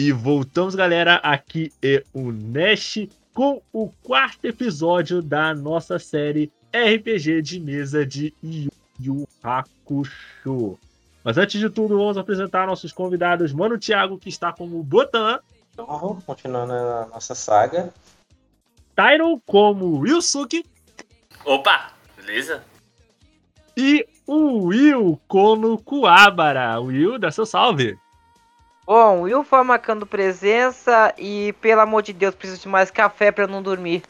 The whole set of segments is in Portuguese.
E voltamos, galera. Aqui é o Nash com o quarto episódio da nossa série RPG de mesa de Yu Yu Hakusho. Mas antes de tudo, vamos apresentar nossos convidados. Mano Thiago, que está como Botan. Então, continuando a nossa saga. Tyron como Ryusuke. Opa, beleza? E o Will como Kuabara. Will, dá seu salve. Bom, Will foi marcando presença e, pelo amor de Deus, preciso de mais café pra eu não dormir.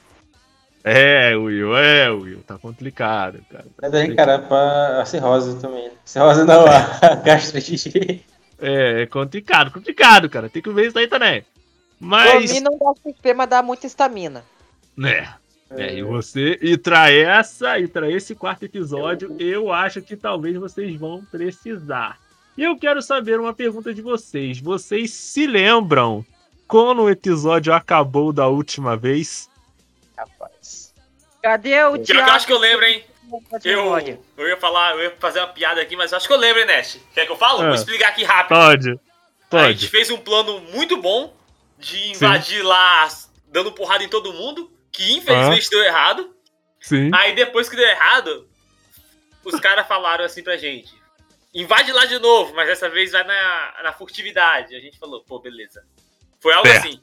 É, Will, é, Will, tá complicado, cara. É daí, cara, pra a cirrose também. Cirrose não, a gastrite. É, é complicado, complicado, cara. Tem que ver isso aí também. Mas. Dormir não dá mas dá muita estamina. É. É, e você, e tra essa, e tra esse quarto episódio, eu acho que talvez vocês vão precisar. E eu quero saber uma pergunta de vocês. Vocês se lembram quando o episódio acabou da última vez? Rapaz. Cadê o Thiago? eu acho que eu lembro, hein? Eu, eu ia falar, eu ia fazer uma piada aqui, mas eu acho que eu lembro, hein, Nash? Quer que eu falo? Ah. Vou explicar aqui rápido. Pode. A gente Pode. fez um plano muito bom de invadir lá, dando porrada em todo mundo, que infelizmente deu errado. Sim. Aí depois que deu errado, os caras falaram assim pra gente: invade lá de novo, mas dessa vez vai na, na furtividade. A gente falou, pô, beleza. Foi algo Certo. assim.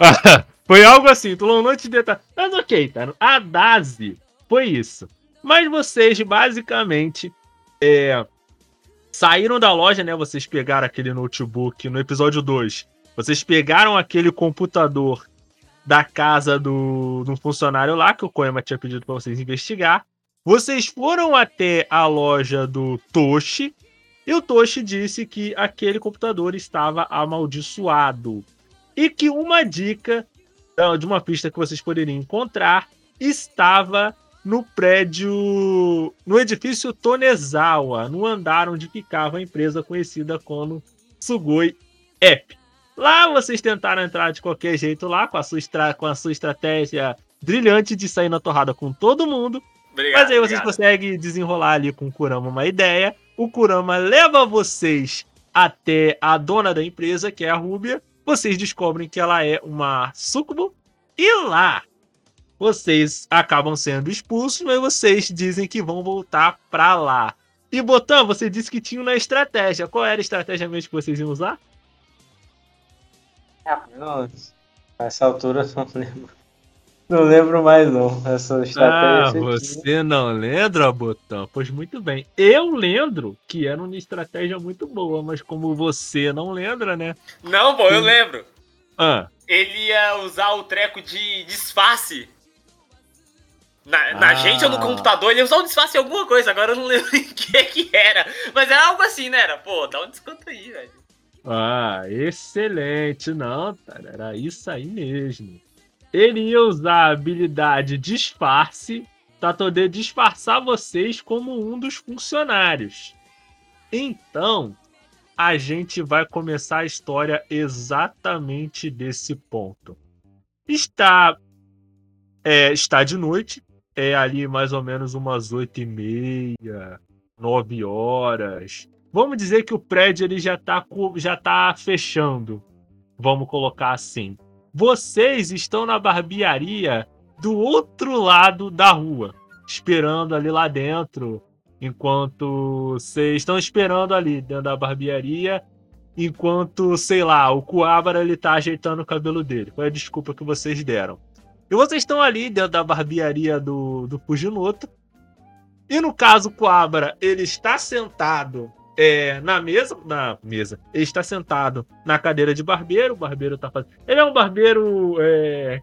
foi algo assim, tu não te detalhe. Mas ok, tá? A Dazi foi isso. Mas vocês, basicamente, é, saíram da loja, né? Vocês pegaram aquele notebook no episódio 2. Vocês pegaram aquele computador da casa do, do funcionário lá, que o Koema tinha pedido pra vocês investigar. Vocês foram até a loja do Toshi. E o Toshi disse que aquele computador estava amaldiçoado. E que uma dica de uma pista que vocês poderiam encontrar estava no prédio, no edifício Tonezawa, no andar onde ficava a empresa conhecida como Sugoi App. Lá vocês tentaram entrar de qualquer jeito lá, com a sua, estra com a sua estratégia brilhante de sair na torrada com todo mundo. Obrigado. Mas aí vocês obrigado. conseguem desenrolar ali com o Kurama uma ideia. O Kurama leva vocês até a dona da empresa, que é a Rúbia. Vocês descobrem que ela é uma sucubo. E lá, vocês acabam sendo expulsos, mas vocês dizem que vão voltar pra lá. E Botan, você disse que tinha uma estratégia. Qual era a estratégia mesmo que vocês iam usar? Não, nessa altura eu não lembro. Não lembro mais não. Essa Ah, estratégia. tinha. você não lembra, Botan? Pois muito bem. Eu lembro que era uma estratégia muito boa, mas como você não lembra, né? Não, pô, eu lembro. Ah, Ele ia usar o treco de disfarce. Na, na Ah. gente ou no computador, ele ia usar um disfarce em alguma coisa, agora eu não lembro em que que era. Mas era algo assim, né? Era, pô, dá um desconto aí, velho. ah, excelente. Não, cara, era isso aí mesmo. Ele ia usar a habilidade disfarce para poder disfarçar vocês como um dos funcionários. Então, a gente vai começar a história exatamente desse ponto. Está é, está de noite, é ali mais ou menos umas oito e meia, nove horas. Vamos dizer que o prédio ele já está já tá fechando. Vamos colocar assim. Vocês estão na barbearia do outro lado da rua, esperando ali lá dentro, enquanto vocês estão esperando ali dentro da barbearia, enquanto, sei lá, o Coabra ele tá ajeitando o cabelo dele. Qual a desculpa que vocês deram? E vocês estão ali dentro da barbearia do, do Fujimoto. E no caso, o Coabra, ele está sentado é, na mesa. Na mesa. Ele está sentado na cadeira de barbeiro. O barbeiro tá fazendo. Ele é um barbeiro é,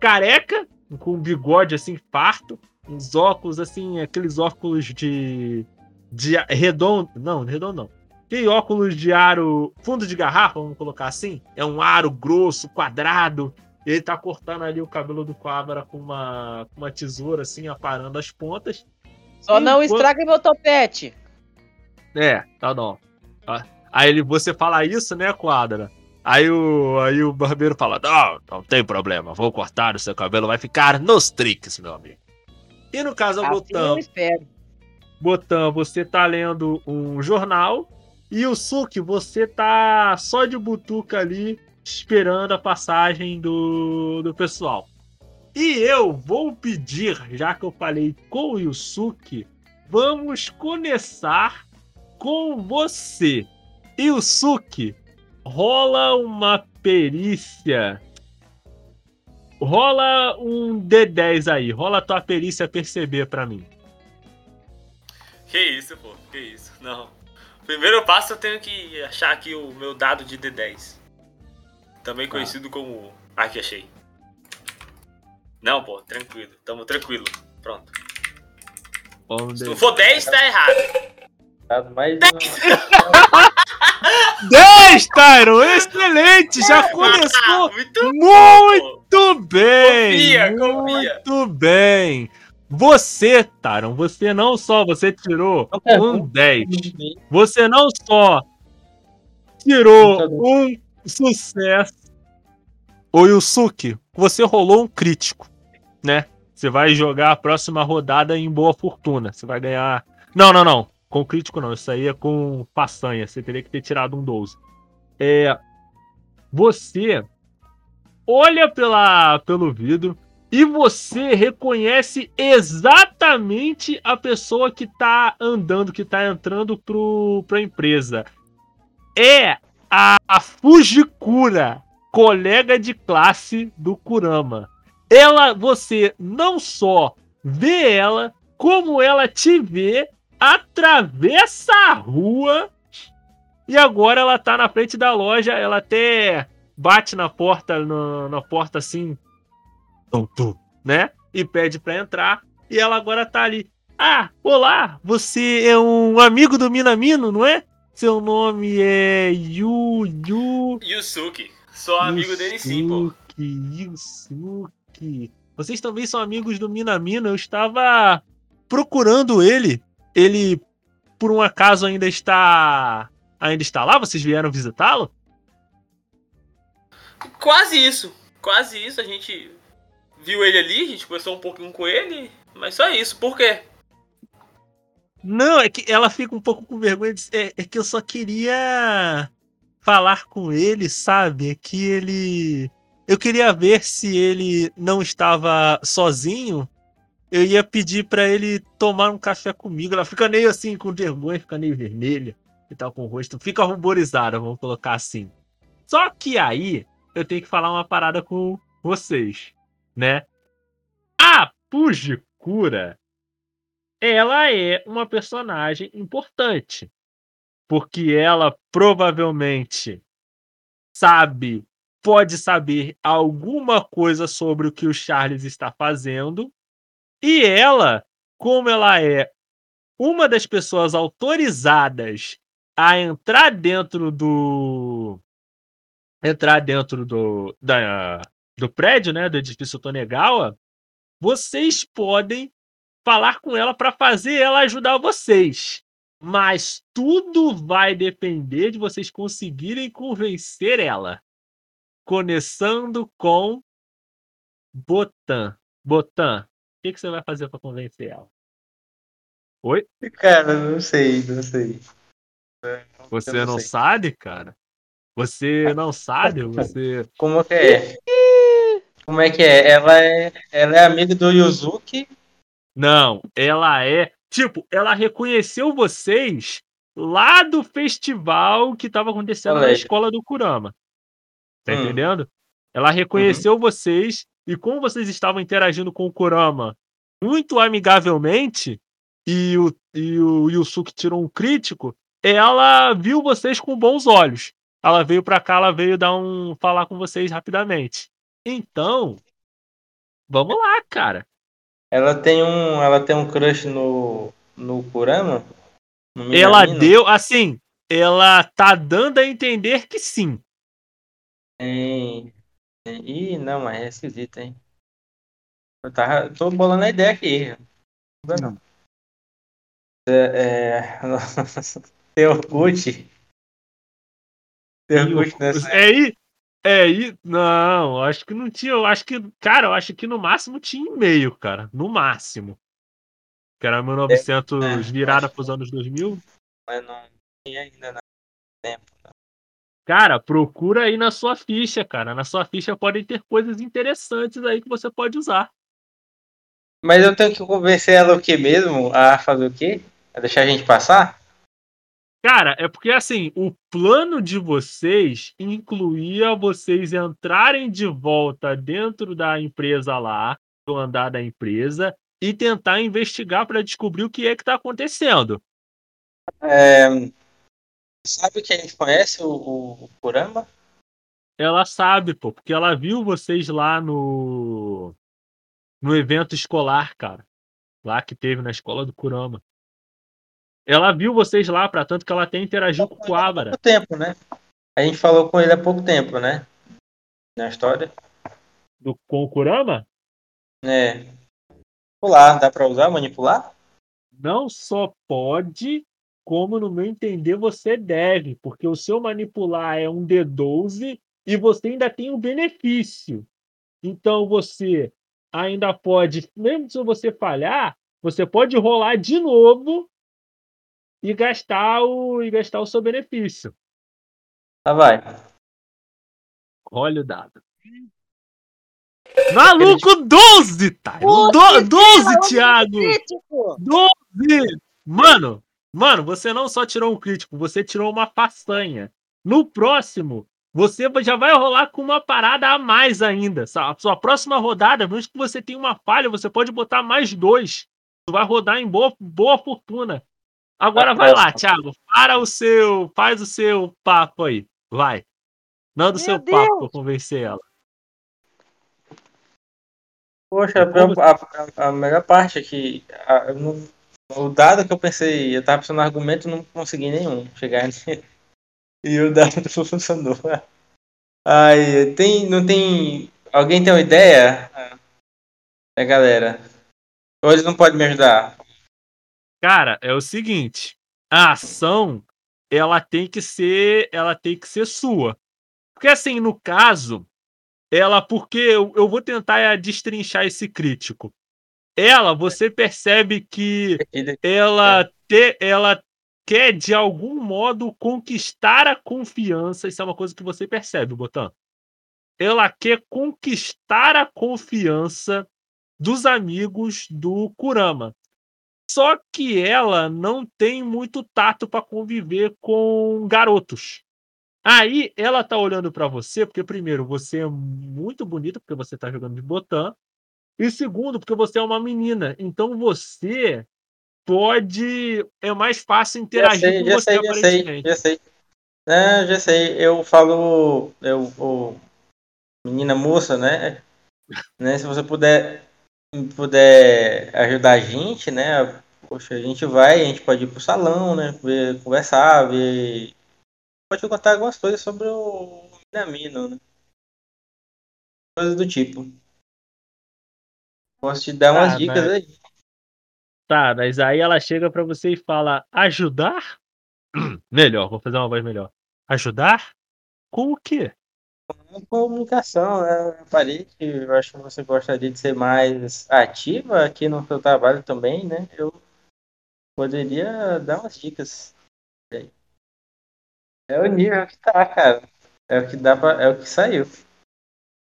careca, com um bigode assim, farto. Uns óculos, assim, aqueles óculos de. de redondo. Não, redondo não. Aquele óculos de aro. fundo de garrafa, vamos colocar assim. É um aro grosso, quadrado. Ele tá cortando ali o cabelo do Coabra com uma, com uma tesoura, assim, aparando as pontas. Só não Enquanto- estraga meu topete. É, tá bom. Ah, Aí ele, você fala isso, né, Quadra? Aí o, aí o barbeiro fala: Não, não tem problema, vou cortar o seu cabelo, vai ficar nos tricks, meu amigo. E no caso, Assim Botan. Botan, você tá lendo um jornal E o Suki, você tá só de butuca ali, esperando a passagem do, do pessoal. E eu vou pedir, já que eu falei com o Yusuke, vamos começar com você. Yusuke, rola uma perícia. Rola um D10 aí. Rola a tua perícia perceber pra mim. Que isso, pô, que isso. Não. Primeiro passo eu tenho que achar aqui o meu dado de D10. Também conhecido como. Aqui achei. Não, pô, tranquilo. Tamo tranquilo. Pronto. Se não for 10, tá errado. Dado mais 10, Tyron! Excelente! Já começou Ah, muito muito bem! Confia, confia. Muito bem! Você, Taron, você não só você tirou um 10, você não só tirou um sucesso. Ô Yusuke, você rolou um crítico, né? Você vai jogar a próxima rodada em boa fortuna. Você vai ganhar. Não, não, não. Com crítico não. Isso aí é com façanha. Você teria que ter tirado um 12. É. Você olha pela, pelo vidro e você reconhece exatamente a pessoa que tá andando, que tá entrando pro, pra empresa. É a, a Fujikura, colega de classe do Kurama. Ela, você não só vê ela, como ela te vê, atravessa a rua e agora ela tá na frente da loja, ela até bate na porta, na, na porta assim, né? E pede pra entrar. E ela agora tá ali. Ah, olá, você é um amigo do Minamino, não é? Seu nome é Yu Yu. Yusuke. Sou amigo dele sim, pô. Yusuke, Yusuke. Vocês também são amigos do Minamino. Eu estava procurando ele. Ele, por um acaso, ainda está. Ainda está lá? Vocês vieram visitá-lo? Quase isso. Quase isso. A gente viu ele ali, a gente conversou um pouquinho com ele. Mas só isso. Por quê? Não, é que ela fica um pouco com vergonha. De... É, é que eu só queria falar com ele, sabe? É que ele. Eu queria ver se ele não estava sozinho. Eu ia pedir pra ele tomar um café comigo. Ela fica meio assim, com vergonha, fica meio vermelha e tal, com o rosto. Fica ruborizada, vamos colocar assim. Só que aí eu tenho que falar uma parada com vocês, né? A Pujikura ela é uma personagem importante. Porque ela provavelmente sabe, pode saber alguma coisa sobre o que o Charles está fazendo. E ela, como ela é uma das pessoas autorizadas a entrar dentro do. entrar dentro do. Da, do prédio, né? Do edifício Tonegawa, vocês podem falar com ela para fazer ela ajudar vocês. Mas tudo vai depender de vocês conseguirem convencer ela. Começando com Botan. Botan, que, que você vai fazer para convencer ela? Oi? Cara, não sei, não sei. Você Eu não, sei. sabe, cara? Você não sabe? Você. Como que é? Como é que é? Ela é, ela é amiga do Yuzuki. Não, ela é. Tipo, ela reconheceu vocês lá do festival que estava acontecendo na Colégio. escola do Kurama. Tá Hum. entendendo? Ela reconheceu vocês e como vocês estavam interagindo com o Kurama muito amigavelmente e o, e o Yusuke tirou um crítico, ela viu vocês com bons olhos. Ela veio pra cá, ela veio dar um falar com vocês rapidamente. Então, vamos lá, cara. Ela tem um, ela tem um crush no no Kurama. No Ela deu, assim, ela tá dando a entender que sim. Tem- Ih, não, mas é esquisito, hein? Eu tava, tô bolando a ideia aqui. Não, não. É, é... Tem Orkut. Tem Orkut nessa. É aí, é aí, não, acho que não tinha, eu acho que, cara, eu acho que no máximo tinha e-mail, cara, no máximo. Que era 1900 é, virada acho pros anos 2000. Mas não tem ainda, não. tempo. Cara, procura aí na sua ficha, cara. Na sua ficha podem ter coisas interessantes aí que você pode usar. Mas eu tenho que convencer ela o que mesmo? A fazer o quê? A deixar a gente passar? Cara, é porque assim, o plano de vocês incluía vocês entrarem de volta dentro da empresa lá, do andar da empresa, e tentar investigar para descobrir o que é que tá acontecendo. É, Sabe que a gente conhece o, o, o Kurama? Ela sabe, pô, porque ela viu vocês lá no no evento escolar, cara. Lá que teve na escola do Kurama. Ela viu vocês lá, para tanto que ela até interagiu com o Kuwabara. pouco tempo, né? A gente falou com ele há pouco tempo, né? Na história. Do, com o Kurama? É. Manipular, dá pra usar manipular? Não só pode, como no meu entender você deve, porque o seu manipular é um D12 e você ainda tem um benefício. Então você ainda pode, mesmo se você falhar, você pode rolar de novo e gastar o e gastar o seu benefício. Tá, vai. Olha o dado. Maluco, 12, tá? Do, 12, Thiago! 12! Mano, mano, você não só tirou um crítico, você tirou uma façanha. No próximo, você já vai rolar com uma parada a mais ainda. A sua próxima rodada, mesmo que você tenha uma falha, você pode botar mais dois. Tu vai rodar em boa, boa fortuna. Agora vai lá, Thiago. Para o seu. Faz o seu papo aí. Vai. Não do Meu seu Deus. papo pra convencer ela. Poxa, a, a- a melhor parte aqui. a- eu não- o dado que eu pensei, eu tava pensando no argumento não consegui nenhum chegar nele. E o dado não funcionou. Ai, tem. Não tem. Alguém tem uma ideia? É, galera. Eles não podem me ajudar? Cara, é o seguinte. A ação, ela tem que ser. Ela tem que ser sua. Porque assim, no caso, ela. Porque eu, eu vou tentar destrinchar esse crítico. Ela, você percebe que ela, te, ela quer de algum modo conquistar a confiança. Isso é uma coisa que você percebe, Botan. Ela quer conquistar a confiança dos amigos do Kurama. Só que ela não tem muito tato para conviver com garotos. Aí ela tá olhando para você, porque primeiro, você é muito bonita, porque você tá jogando de Botan. E segundo, porque você é uma menina. Então você pode. É mais fácil interagir sei, com já você, sei, já sei, já sei. É, já sei. Eu falo. Eu, menina moça, né? né? Se você puder, puder ajudar a gente, né? Poxa, a gente vai, a gente pode ir pro salão, né? Ver, conversar, ver. Pode contar algumas coisas sobre o Minamino, né? Coisas do tipo. Posso te dar umas Ah, dicas mas- aí. Tá, mas aí ela chega para você e fala: ajudar? Melhor, vou fazer uma voz melhor. Ajudar? Com o quê? Comunicação, né? Eu parei que eu acho que você gostaria de ser mais ativa aqui no seu trabalho também, né? Eu poderia dar umas dicas. aí. É o nível que tá, cara. É o que dá pra, é o que saiu.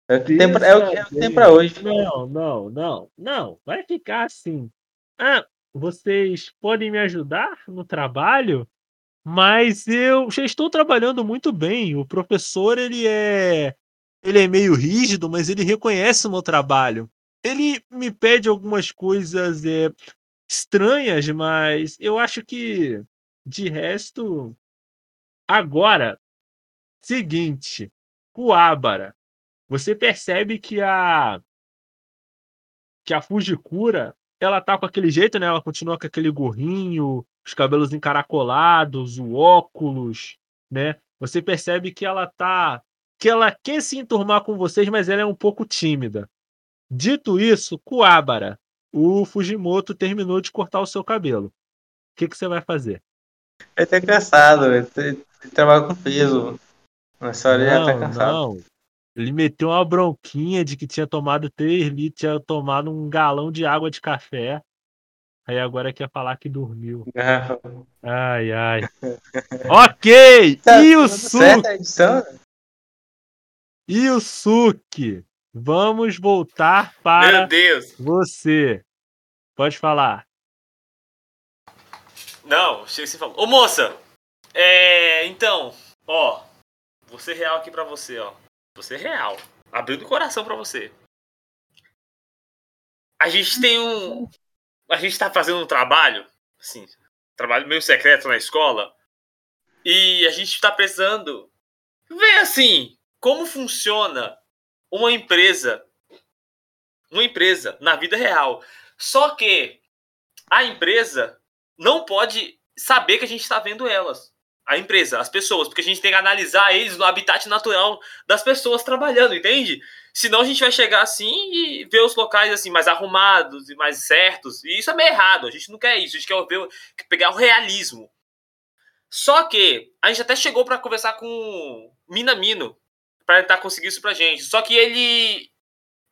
É o que tem pra, é o que, é o que tem pra hoje. Não, não, não, não. Vai ficar assim. Ah, vocês podem me ajudar no trabalho, mas eu já estou trabalhando muito bem. O professor, ele é ele é meio rígido, mas ele reconhece o meu trabalho. Ele me pede algumas coisas é, estranhas, mas eu acho que de resto agora seguinte, Kuabara, você percebe que a que a Fujikura, ela tá com aquele jeito, né? Ela continua com aquele gorrinho, os cabelos encaracolados, o óculos, né? Você percebe que ela tá que ela quer se enturmar com vocês, mas ela é um pouco tímida. Dito isso, Kuabara, o Fujimoto terminou de cortar o seu cabelo. O que, que você vai fazer? Ele tá cansado, ele, trabalha com peso. Nessa hora ele já tá Não, cansado. não. Ele meteu uma bronquinha de que tinha tomado 3 litros, tinha tomado um galão de água de café. Aí agora quer falar que dormiu. Não. Ai, ai. ok! Tá e o Suki? edição? E o Suki? Vamos voltar para Meu Deus. você. Pode falar. Não, chega assim e fala. Ô moça! É. Então, ó. Vou ser real aqui pra você, ó. Vou ser real. Abrindo o coração pra você. A gente tem um. A gente tá fazendo um trabalho, assim, trabalho meio secreto na escola. E a gente tá precisando ver assim como funciona uma empresa. Uma empresa na vida real. Só que a empresa não pode saber que a gente está vendo elas. A empresa, as pessoas, porque a gente tem que analisar eles no habitat natural das pessoas trabalhando, entende? Senão a gente vai chegar assim e ver os locais assim mais arrumados e mais certos. E isso é meio errado. A gente não quer isso. A gente quer ver, pegar o realismo. Só que a gente até chegou para conversar com Minamino para tentar conseguir isso pra gente. Só que ele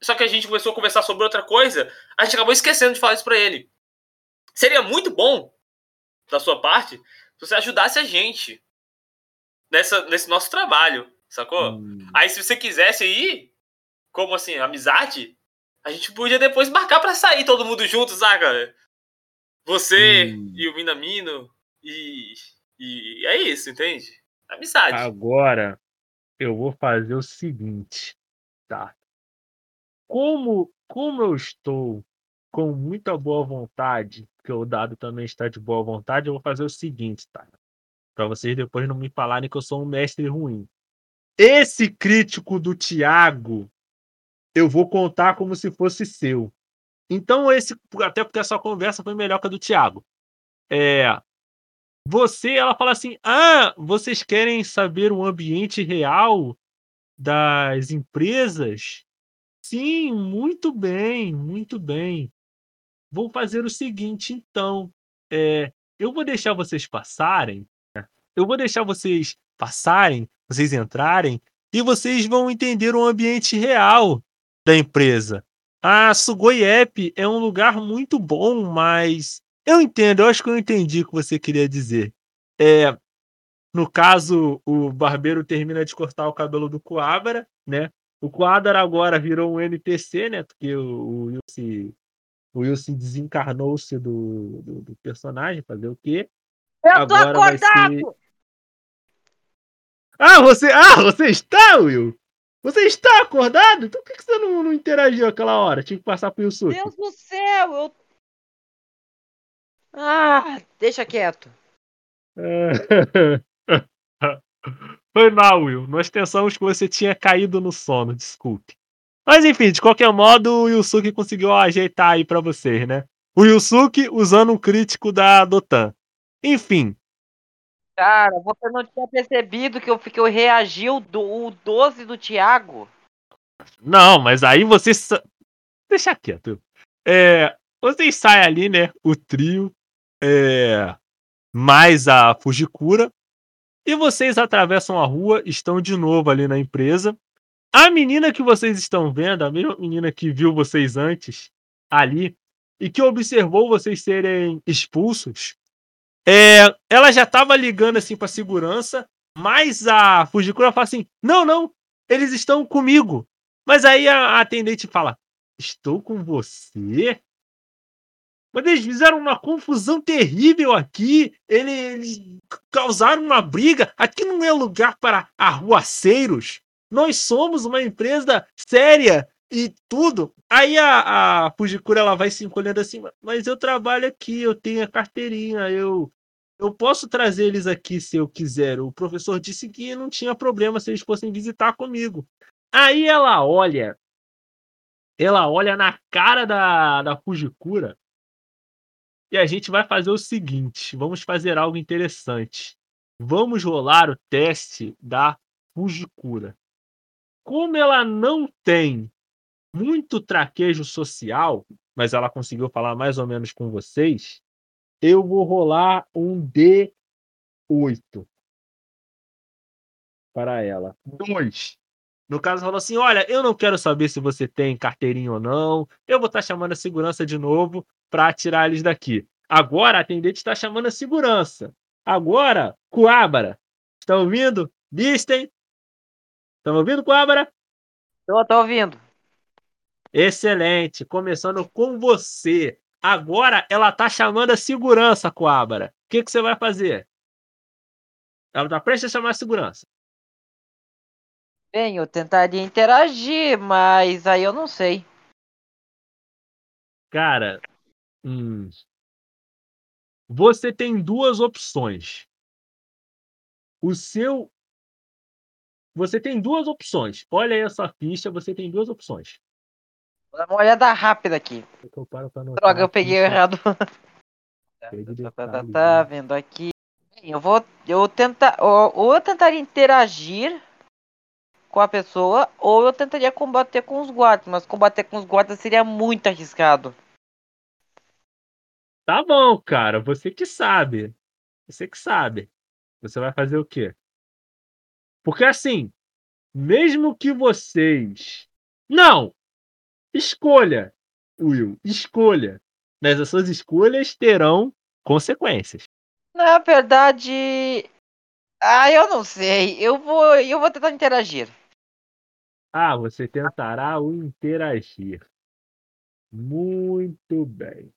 só que a gente começou a conversar sobre outra coisa, a gente acabou esquecendo de falar isso pra ele. Seria muito bom da sua parte se você ajudasse a gente nessa, nesse nosso trabalho, sacou? Hum, Aí se você quisesse aí, como assim, amizade, a gente podia depois marcar pra sair todo mundo junto, saca? Você Hum. e o Minamino e, e é isso, entende? Amizade. Agora eu vou fazer o seguinte, tá? Como, como eu estou com muita boa vontade, porque o dado também está de boa vontade, eu vou fazer o seguinte, tá? Para vocês depois não me falarem que eu sou um mestre ruim. Esse crítico do Thiago, eu vou contar como se fosse seu. Então esse, até porque essa conversa foi melhor que a do Thiago. É, você, ela fala assim: "Ah, vocês querem saber o ambiente real das empresas?" Sim, muito bem, muito bem. Vou fazer o seguinte, então, é, eu vou deixar vocês passarem, né? eu vou deixar vocês passarem, vocês entrarem e vocês vão entender o ambiente real da empresa. A Sugoi App é um lugar muito bom, mas eu entendo, eu acho que eu entendi o que você queria dizer. É, no caso, o barbeiro termina de cortar o cabelo do Coabra, né? O Coabra agora virou um NPC, né? Porque o, o se, o Will se desencarnou-se do, do, do personagem, fazer o quê? Eu tô Agora vai acordado! ser- Ah, você, ah, você está, Will? Você está acordado? Então por que você não, não interagiu aquela hora? Tinha que passar pro Yusuke. Deus do céu, eu. Ah, deixa quieto. Foi mal, Will. Nós pensamos que você tinha caído no sono, desculpe. Mas enfim, de qualquer modo, o Yusuke conseguiu ajeitar aí pra vocês, né? O Yusuke usando um crítico da Dotan. Enfim, Cara, você não tinha percebido que eu, que eu reagi o, do, o 12 do Thiago? não, mas aí você. sa- Deixa quieto. É, vocês saem ali, né? O trio, é, mais a Fujikura. E vocês atravessam a rua, estão de novo ali na empresa. A menina que vocês estão vendo, a mesma menina que viu vocês antes ali e que observou vocês serem expulsos, é, ela já estava ligando assim para segurança, mas a Fujikura fala assim: "Não, não, eles estão comigo". Mas aí a, a atendente fala: "Estou com você?" Mas eles fizeram uma confusão terrível aqui. Eles, eles causaram uma briga. Aqui não é lugar para arruaceiros. Nós somos uma empresa séria e tudo. Aí a, a Fujikura ela vai se encolhendo assim, mas eu trabalho aqui, eu tenho a carteirinha, eu eu posso trazer eles aqui se eu quiser. O professor disse que não tinha problema se eles fossem visitar comigo. Aí ela olha, ela olha na cara da, da Fujikura e a gente vai fazer o seguinte: vamos fazer algo interessante. Vamos rolar o teste da Fujikura. Como ela não tem muito traquejo social, mas ela conseguiu falar mais ou menos com vocês, eu vou rolar um D8 para ela. Dois. No caso, falou assim: olha, eu não quero saber se você tem carteirinha ou não. Eu vou estar chamando a segurança de novo para tirar eles daqui. Agora a atendente está chamando a segurança. Agora, Coabra. Está ouvindo? Bisten? Estão ouvindo, Coabra? Tô, tô ouvindo. Excelente. Começando com você. Agora ela tá chamando a segurança, Coabra. O que, que você vai fazer? Ela tá prestes a chamar a segurança. Bem, eu tentaria interagir, mas aí eu não sei. Cara, hum, você tem duas opções. O seu. Você tem duas opções. Olha aí essa ficha, você tem duas opções. Vou dar uma olhada rápida aqui. É eu Droga, eu peguei tá? errado. Tá, tá, tá, detalhes, tá, né? vendo aqui. Eu vou. Eu tentar. Ou ou eu tentaria interagir com a pessoa, ou eu tentaria combater com os guardas. Mas combater com os guardas seria muito arriscado. Tá bom, cara. Você que sabe. Você que sabe. Você vai fazer o quê? Porque assim, mesmo que vocês. Não! Escolha, Will. Escolha. Mas as suas escolhas terão consequências. Na verdade. Ah, eu não sei. Eu vou. Eu vou tentar interagir. Ah, você tentará o interagir. Muito bem.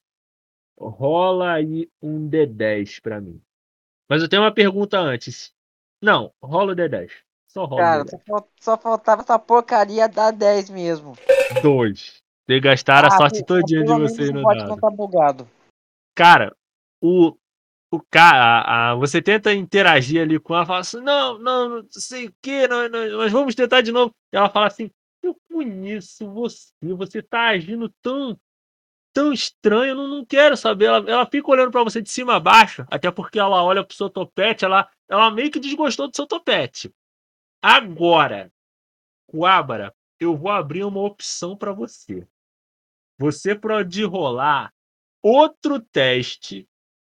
Rola aí um D10 pra mim. Mas eu tenho uma pergunta antes. Não, rola o D10. Só rola Cara, o só, fal- só faltava essa porcaria dar 10 mesmo. D10. Dois. Vocês gastaram a Ah, sorte pô, todinha de vocês no bot dado. não tá bugado. Cara, o, o cara, a- a- você tenta interagir ali com ela, fala assim, não, não, não sei o que, nós, nós, nós vamos tentar de novo. Ela fala assim, eu conheço você, você tá agindo tão, tão estranho, eu não, não quero saber. Ela, ela fica olhando pra você de cima a baixo, até porque ela olha pro seu topete, ela, ela meio que desgostou do seu topete. Agora, Coabra, eu vou abrir uma opção pra você. Você pode rolar outro teste,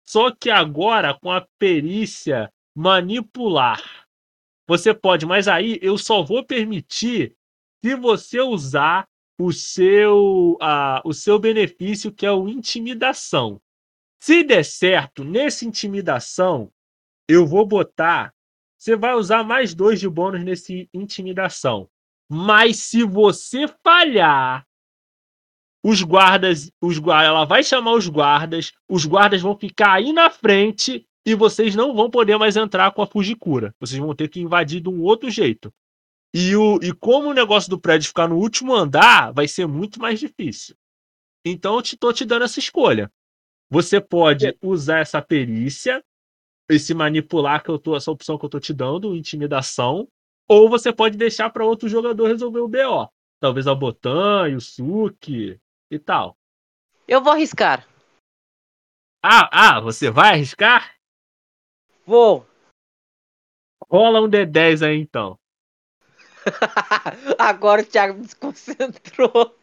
só que agora com a perícia manipular. Você pode, mas aí eu só vou permitir se você usar o seu, ah, o seu benefício, que é o intimidação. Se der certo nesse intimidação, eu vou botar. Você vai usar mais dois de bônus nesse intimidação. Mas se você falhar, os guardas, os, ela vai chamar os guardas, os guardas vão ficar aí na frente e vocês não vão poder mais entrar com a Fujikura. Vocês vão ter que invadir de um outro jeito. E, o, e como o negócio do prédio ficar no último andar, vai ser muito mais difícil. Então eu te, tô te dando essa escolha. Você pode usar essa perícia, esse manipular que eu tô, essa opção que eu tô te dando, intimidação, ou você pode deixar para outro jogador resolver o BO. Talvez a Botan, e o Suki e tal. Eu vou arriscar. Ah, ah, você vai arriscar? Vou. Rola um D10 aí então. Agora o Thiago me desconcentrou.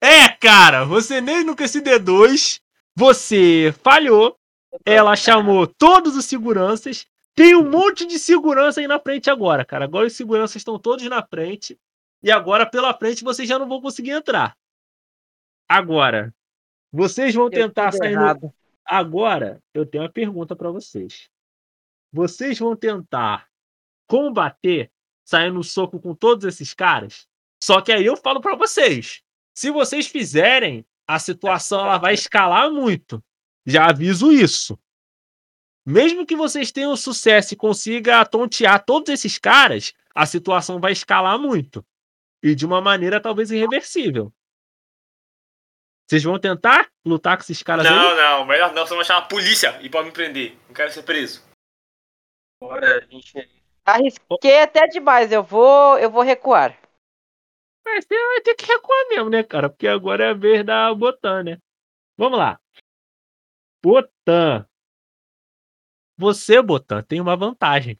É, cara, você nem no esse D2, você falhou. Ela chamou todos os seguranças. Tem um monte de segurança aí na frente agora, cara. Agora os seguranças estão todos na frente. E agora pela frente vocês já não vão conseguir entrar. Agora, vocês vão tentar sair no. Agora, eu tenho uma pergunta para vocês. Vocês vão tentar combater saindo no soco com todos esses caras? Só que aí eu falo para vocês. Se vocês fizerem, a situação ela vai escalar muito. Já aviso isso. Mesmo que vocês tenham sucesso e consiga tontear todos esses caras, a situação vai escalar muito. E de uma maneira talvez irreversível. Vocês vão tentar lutar com esses caras aí? Não, não, melhor não, senão vai chamar a polícia e pode me prender. Não quero ser preso. Agora a gente. Arrisquei até demais. Eu vou, eu vou recuar. Mas você vai ter que recuar mesmo, né, cara? Porque agora é a vez da Botan, né? Vamos lá. Botan. Você, Botan, tem uma vantagem.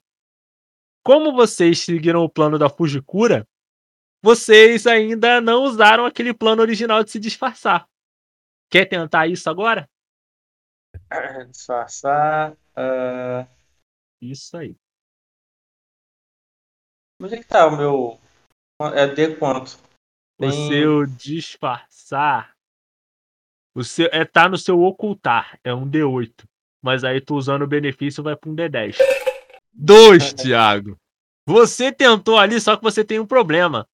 Como vocês seguiram o plano da Fujikura, vocês ainda não usaram aquele plano original de se disfarçar. Quer tentar isso agora? Disfarçar. ah, Isso aí. Onde é que tá o meu. É D quanto? O Tem- seu disfarçar. O seu, é, tá no seu ocultar. É um D8. Mas aí tu usando o benefício vai pra um D10. Dois, Thiago. Você tentou ali, só que você tem um problema.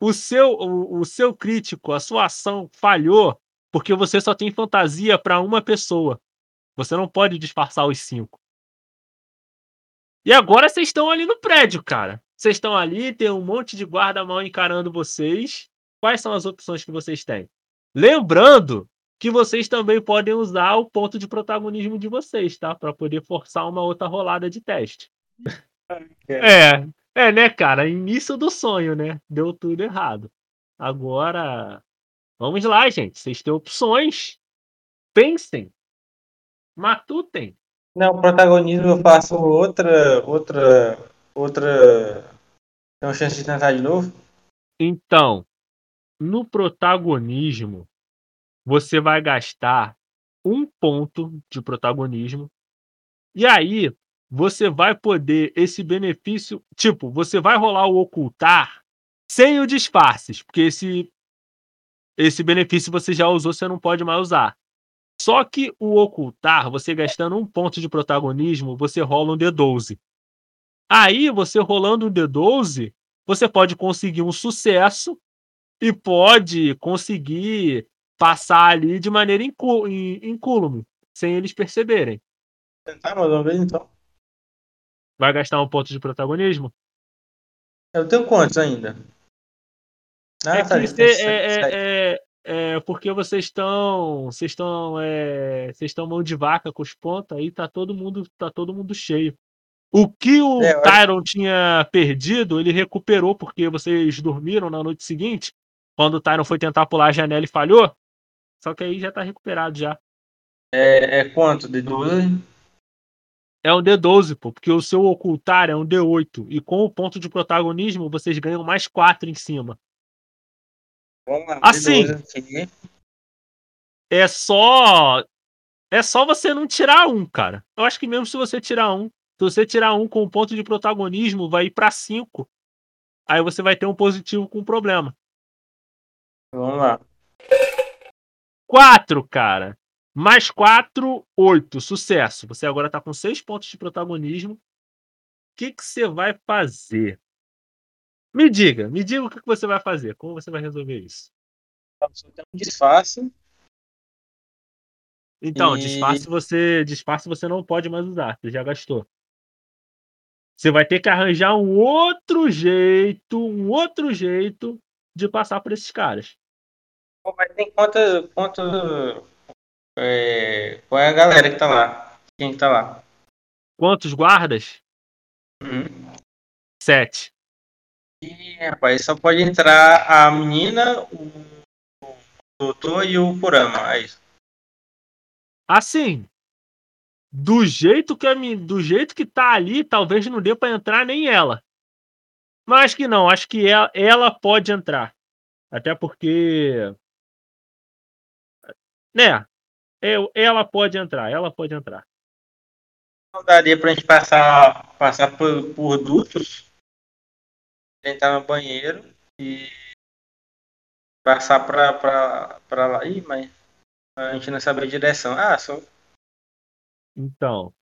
O seu, o, o seu crítico, a sua ação falhou porque você só tem fantasia pra uma pessoa. Você não pode disfarçar os cinco. E agora vocês estão ali no prédio, cara. Vocês estão ali, tem um monte de guarda mal encarando vocês. Quais são as opções que vocês têm? Lembrando que vocês também podem usar o ponto de protagonismo de vocês, tá? Pra poder forçar uma outra rolada de teste. É, é, né, cara? Início do sonho, né? Deu tudo errado. Agora, vamos lá, gente. Vocês têm opções. Pensem. Matutem. Não, protagonismo eu faço outra. Outra. Outra. Tem uma chance de tentar de novo? Então, no protagonismo, você vai gastar um ponto de protagonismo. E aí, você vai poder esse benefício. Tipo, você vai rolar o ocultar sem o disfarces, porque esse, esse benefício você já usou, você não pode mais usar. Só que o ocultar, você gastando um ponto de protagonismo, você rola um D12. Aí, você rolando um D12, você pode conseguir um sucesso e pode conseguir passar ali de maneira incú- in- incúlume, sem eles perceberem. Tentar mais uma vez então. Vai gastar um ponto de protagonismo? Eu tenho quantos ainda? Ah, é, tá, que é, é, é- é porque vocês estão. Vocês estão. É, vocês estão mão de vaca com os pontos, aí tá todo mundo, tá todo mundo cheio. O que o É, eu Tyron tinha perdido, ele recuperou, porque vocês dormiram na noite seguinte, quando o Tyron foi tentar pular a janela e falhou. Só que aí já tá recuperado já. É, é quanto? De 12? É um D12, pô, porque o seu ocultar é um D8. E com o ponto de protagonismo, vocês ganham mais 4 em cima. Vamos. Assim. D12 aqui. É só. É só você não tirar um, cara. Eu acho que mesmo se você tirar um. Se você tirar um com o ponto de protagonismo, vai ir pra 5. Aí você vai ter um positivo com problema. Vamos lá. 4, cara. Mais 4, 8. Sucesso. Você agora tá com 6 pontos de protagonismo. O que, que você vai fazer? Me diga, me diga o que, você vai fazer. Como você vai resolver isso? Um disfarce. Então, E- disfarce você, disfarce você não pode mais usar, você já gastou. Você vai ter que arranjar um outro jeito, um outro jeito de passar por esses caras. Mas tem quantas. quantas é, qual é a galera que tá lá? Quem que tá lá? Quantos guardas? Uhum. Sete. E, rapaz, só pode entrar a menina, o o doutor e o Kurama. É isso. Assim, do jeito que a do jeito que tá ali, talvez não dê pra entrar nem ela. Mas acho que não, acho que ela, ela pode entrar. Até porque né? Eu, ela pode entrar, ela pode entrar. Não daria pra gente passar, passar por, por dutos, entrar no banheiro e passar pra, pra, pra lá. Ih, mas a gente não sabe a direção. Ah, só. Então,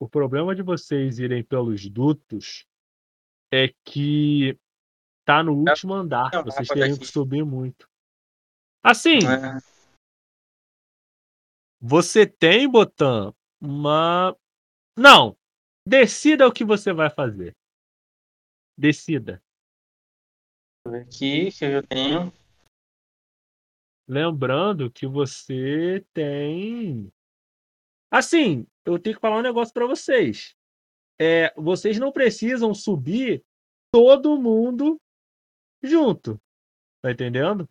o problema de vocês irem pelos dutos é que tá no último andar. não, Vocês teriam que subir muito. Assim, né? você tem, Botan, uma. Não! Decida o que você vai fazer. Decida. Aqui que eu tenho. Lembrando que você tem. Assim, eu tenho que falar um negócio pra vocês. É, vocês não precisam subir todo mundo junto. Tá entendendo?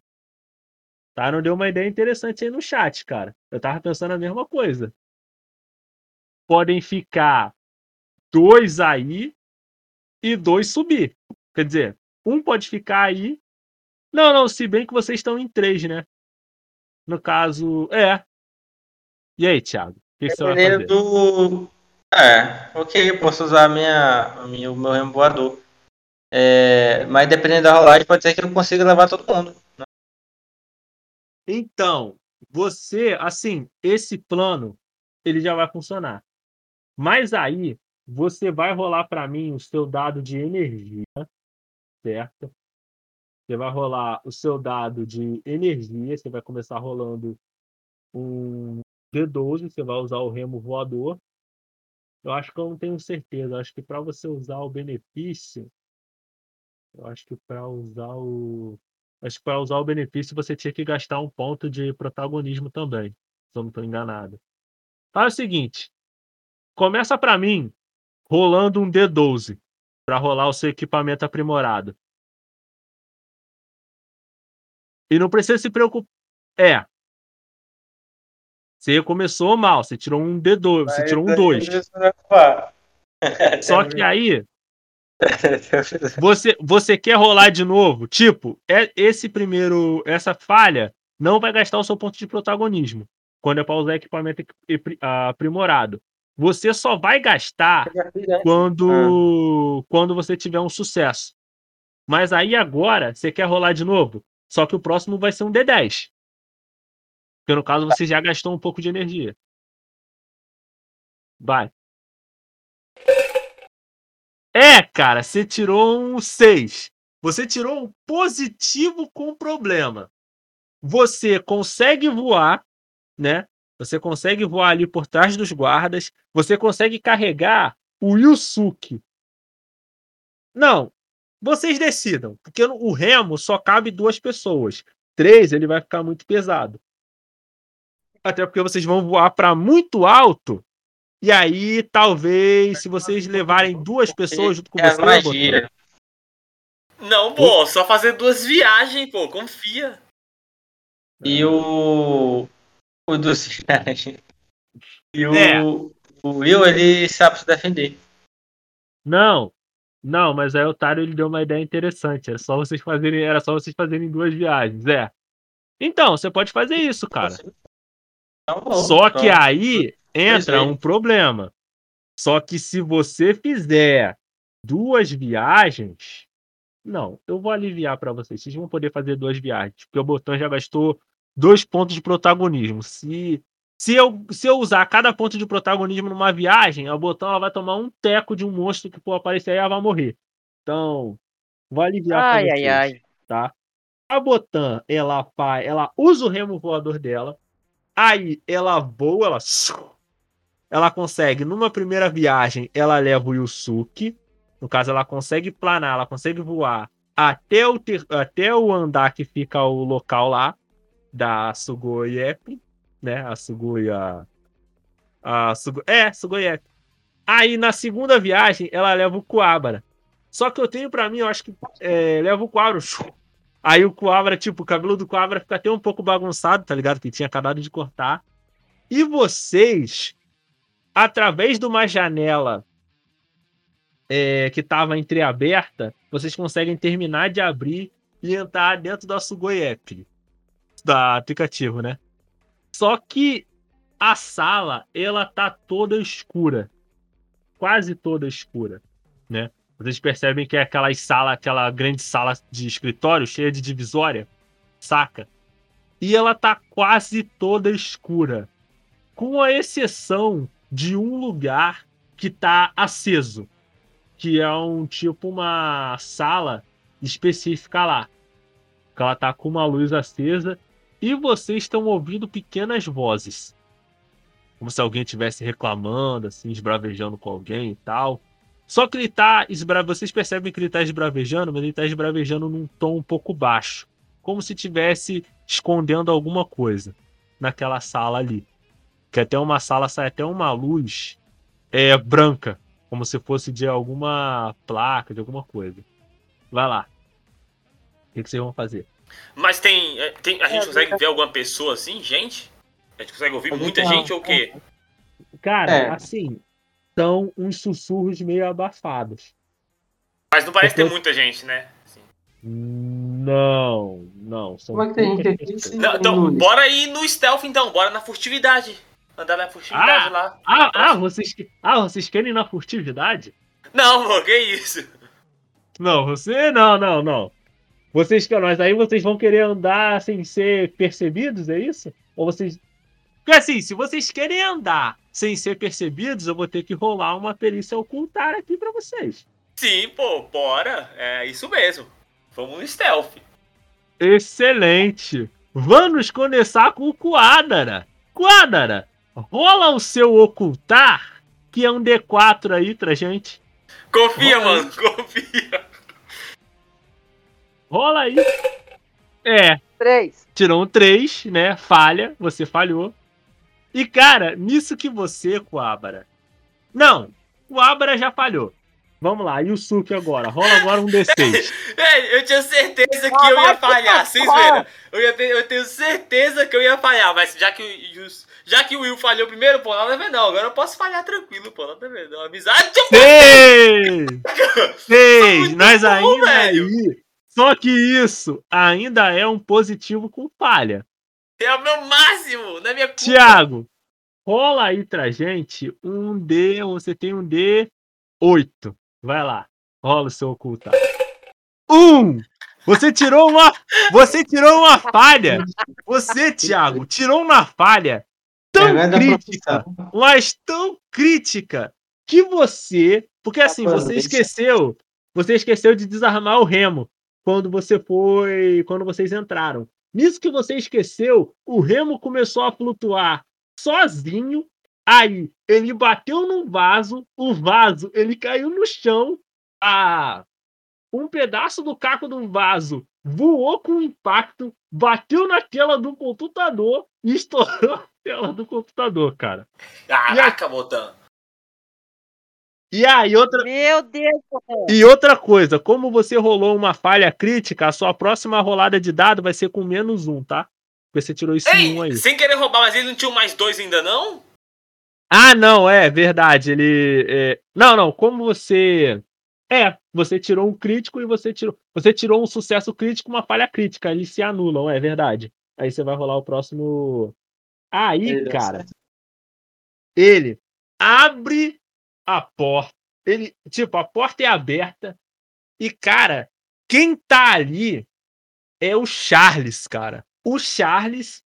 Tá? Não deu uma ideia interessante aí no chat, cara. Eu tava pensando a mesma coisa. Podem ficar dois aí e dois subir. Quer dizer, um pode ficar aí. Não, não, se bem que vocês estão em três, né? No caso, é. E aí, Thiago? O que, que você vai Dependendo fazer? do. É, ok, eu posso usar minha, minha, o meu remo voador. É, mas dependendo da rolagem, pode ser que eu consiga levar todo mundo. Então, você, assim, esse plano, ele já vai funcionar. Mas aí, você vai rolar para mim o seu dado de energia, certo? Você vai rolar o seu dado de energia, você vai começar rolando um D12, você vai usar o remo voador. Eu acho que eu não tenho certeza. Eu acho que para você usar o benefício, eu acho que para usar o. Acho que para usar o benefício você tinha que gastar um ponto de protagonismo também. Se eu não estou enganado. Faz o seguinte. Começa para mim rolando um D12 para rolar o seu equipamento aprimorado. E não precisa se preocupar. É. Você começou mal, você tirou um D2, você tirou um 2. Só que aí você, você quer rolar de novo? Tipo, é esse primeiro, essa falha não vai gastar o seu ponto de protagonismo quando é para usar equipamento aprimorado. Você só vai gastar quando, quando você tiver um sucesso. Mas aí agora você quer rolar de novo? Só que o próximo vai ser um D10. Porque no caso você já gastou um pouco de energia. Vai. É, cara, você tirou um 6. Você tirou um positivo com problema. Você consegue voar, né? Você consegue voar ali por trás dos guardas. Você consegue carregar o Yusuke. Não. Vocês decidam. Porque o remo só cabe duas pessoas. Três, ele vai ficar muito pesado. Até porque vocês vão voar para muito alto e aí, talvez, se vocês levarem duas pessoas junto com é você. Magia. Não, pô, só fazer duas viagens, pô, confia. E o. O dos viagens. E o. É. O Will, ele sabe se defender. Não, não, mas aí o Otário ele deu uma ideia interessante. Era só vocês fazerem, era só vocês fazerem duas viagens, é. Então, você pode fazer isso, cara. Então, bom, Só que aí entra é. um problema. Só que se você fizer duas viagens, não, eu vou aliviar para vocês. Vocês vão poder fazer duas viagens, porque o botão já gastou dois pontos de protagonismo. Se se eu, se eu usar cada ponto de protagonismo numa viagem, a botão ela vai tomar um teco de um monstro que for aparecer aí, ela vai morrer. Então, vou aliviar Ai, pra ai, vocês, ai. tá? A Botan, ela ela usa o remo voador dela. Aí ela voa, ela ela consegue numa primeira viagem, ela leva o Yusuke. No caso, ela consegue planar, ela consegue voar até o ter- até o andar que fica o local lá da Sugoyep, né? A Sugoya a Sugo... é, Sugoyep. Aí na segunda viagem, ela leva o Kuabara. Só que eu tenho pra mim, eu acho que é, leva o Kuabara. Aí o Coabra, tipo, o cabelo do Coabra fica até um pouco bagunçado, tá ligado? Que tinha acabado de cortar. E vocês, através de uma janela é, que estava entreaberta, vocês conseguem terminar de abrir e entrar dentro da Sugoyep, da aplicativo, né? Só que a sala, ela tá toda escura. Quase toda escura, né? Vocês percebem que é aquela sala, aquela grande sala de escritório cheia de divisória, saca? E ela tá quase toda escura, com a exceção de um lugar que tá aceso, que é um tipo uma sala específica lá. Ela tá com uma luz acesa e vocês estão ouvindo pequenas vozes. Como se alguém estivesse reclamando, assim, esbravejando com alguém e tal. Só que ele tá. esbra- Vocês percebem que ele tá esbravejando, mas ele tá esbravejando num tom um pouco baixo. Como se estivesse escondendo alguma coisa naquela sala ali. Que até uma sala sai até uma luz é, branca. Como se fosse de alguma placa, de alguma coisa. Vai lá. O que, que vocês vão fazer? Mas tem, é, tem- a gente É, consegue eu- ver alguma pessoa assim, gente? A gente consegue ouvir muita não. gente ou o quê? Cara, É. assim. São uns sussurros meio abafados. Mas não parece ter Porque- muita gente, né? Assim. Não, não. São Como é que tem gente aqui? Não, então, Nunes. bora ir no stealth então, bora na furtividade. Andar na furtividade Ah! lá. Ah, ah, vocês, ah, vocês querem ir na furtividade? Não, pô, que isso? Não, você não, não, não. Vocês que nós aí vocês vão querer andar sem ser percebidos, é isso? Ou vocês Porque assim, se vocês querem andar sem ser percebidos, eu vou ter que rolar uma perícia ocultar aqui pra vocês. Sim, pô, bora. É isso mesmo. Vamos no stealth. Excelente. Vamos começar com o Quadara. Quadara, rola o seu ocultar, que é um D4 aí pra gente. Confia, Rola mano, confia. Rola aí. É, Três. tirou um 3, né? Falha, você falhou. E, cara, nisso que você, Coabra. Não, Coabra já falhou. Vamos lá, e o Suki agora? Rola agora um D6. Ei, eu tinha certeza que eu ia falhar, sem zoeira. Eu, ia ter- eu tenho certeza que eu ia falhar, mas já que, o, já que o Will falhou primeiro, pô, nada a ver não. Agora eu posso falhar tranquilo, pô, nada a ver não. Amizade de Seis! Seis! Nós bom, ainda velho. aí. Só que isso ainda é um positivo com falha. é o meu máximo, é minha culpa. Tiago, rola aí pra gente um D. Você tem um D8. Vai lá. Rola o seu ocultar. Um! Você tirou uma. Você tirou uma falha! Você, Thiago, tirou uma falha tão Vergonha da crítica, mas tão crítica que você. Porque assim, você esqueceu. Você esqueceu de desarmar o remo quando você foi. Quando vocês entraram. Nisso que você esqueceu, o remo começou a flutuar sozinho. Aí ele bateu num vaso, o vaso ele caiu no chão. A um pedaço do caco do vaso voou com impacto, bateu na tela do computador e estourou a tela do computador, cara. Caraca, Botan. E aí, outra, Meu Deus, e outra coisa, como você rolou uma falha crítica, a sua próxima rolada de dado vai ser com menos um, tá? Porque você tirou esse Ei, um aí. sem querer roubar, mas ele não tinha mais dois ainda não? Ah, não, é verdade. Ele. é, Não, não, como você. É, você tirou um crítico e você tirou. Você tirou um sucesso crítico e uma falha crítica. Eles se anulam, é verdade. Aí você vai rolar o próximo. Aí, Ele deu cara, ele abre a porta. Ele, tipo, a porta é aberta. E, cara, quem tá ali é o Charles, cara. O Charles.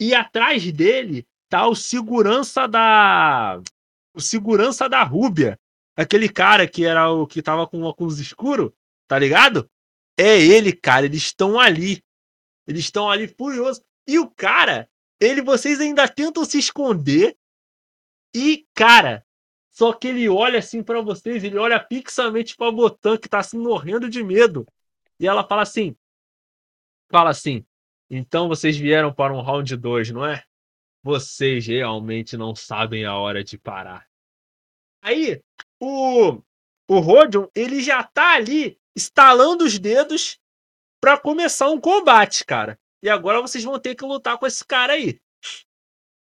E atrás dele tá o segurança da. O segurança da Rúbia. Aquele cara que era o que tava com óculos escuro, tá ligado? É ele, cara. Eles estão ali. Eles estão ali furiosos. E o cara, ele, vocês ainda tentam se esconder. E, cara, só que ele olha assim pra vocês, ele olha fixamente pra Botan, que tá assim morrendo de medo. E ela fala assim: Fala assim, então vocês vieram para um round 2, não é? Vocês realmente não sabem a hora de parar. Aí, o, o Rodion, ele já tá ali, estalando os dedos pra começar um combate, cara. E agora vocês vão ter que lutar com esse cara aí.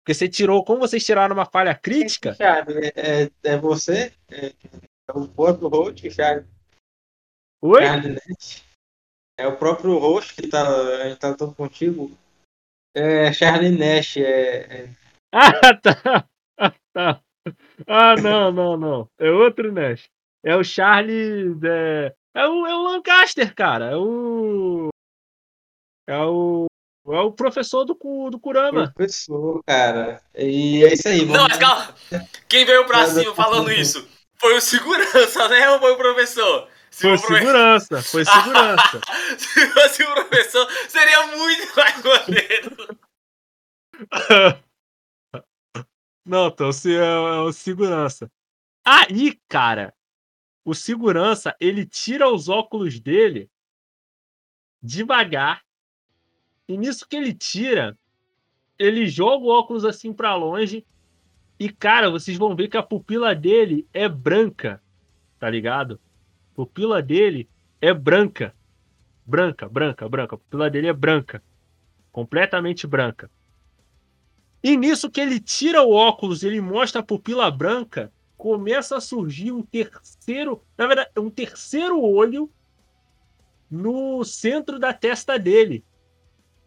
Porque você tirou, como vocês tiraram uma falha crítica, Thiago, é, é, é você? É, é o próprio host, Thiago. Oi? É o próprio host que tá, a gente tá todo contigo. É Charlie Nash. É, é- Ah, tá. Ah, tá. Ah, não, não, não. É outro Nash. É o Charlie. É, é, o, é o Lancaster, cara. É o. É o. É o professor do, do Kurama. professor, cara. E é isso aí. Não, vamos- mas calma. Quem veio pra cima falando isso? Foi o segurança, né? Ou foi o professor? Se Foi o profe- segurança, foi segurança. Se fosse o professor, seria muito mais maneiro. Não, então se é, é o segurança. Aí, cara, o segurança, ele tira os óculos dele devagar. E nisso que ele tira, ele joga o óculos assim pra longe. E, cara, vocês vão ver que a pupila dele é branca. Tá ligado? A pupila dele é branca. Branca, branca, branca. A pupila dele é branca. Completamente branca. E nisso que ele tira o óculos, ele mostra a pupila branca, começa a surgir um terceiro, na verdade, um terceiro olho no centro da testa dele.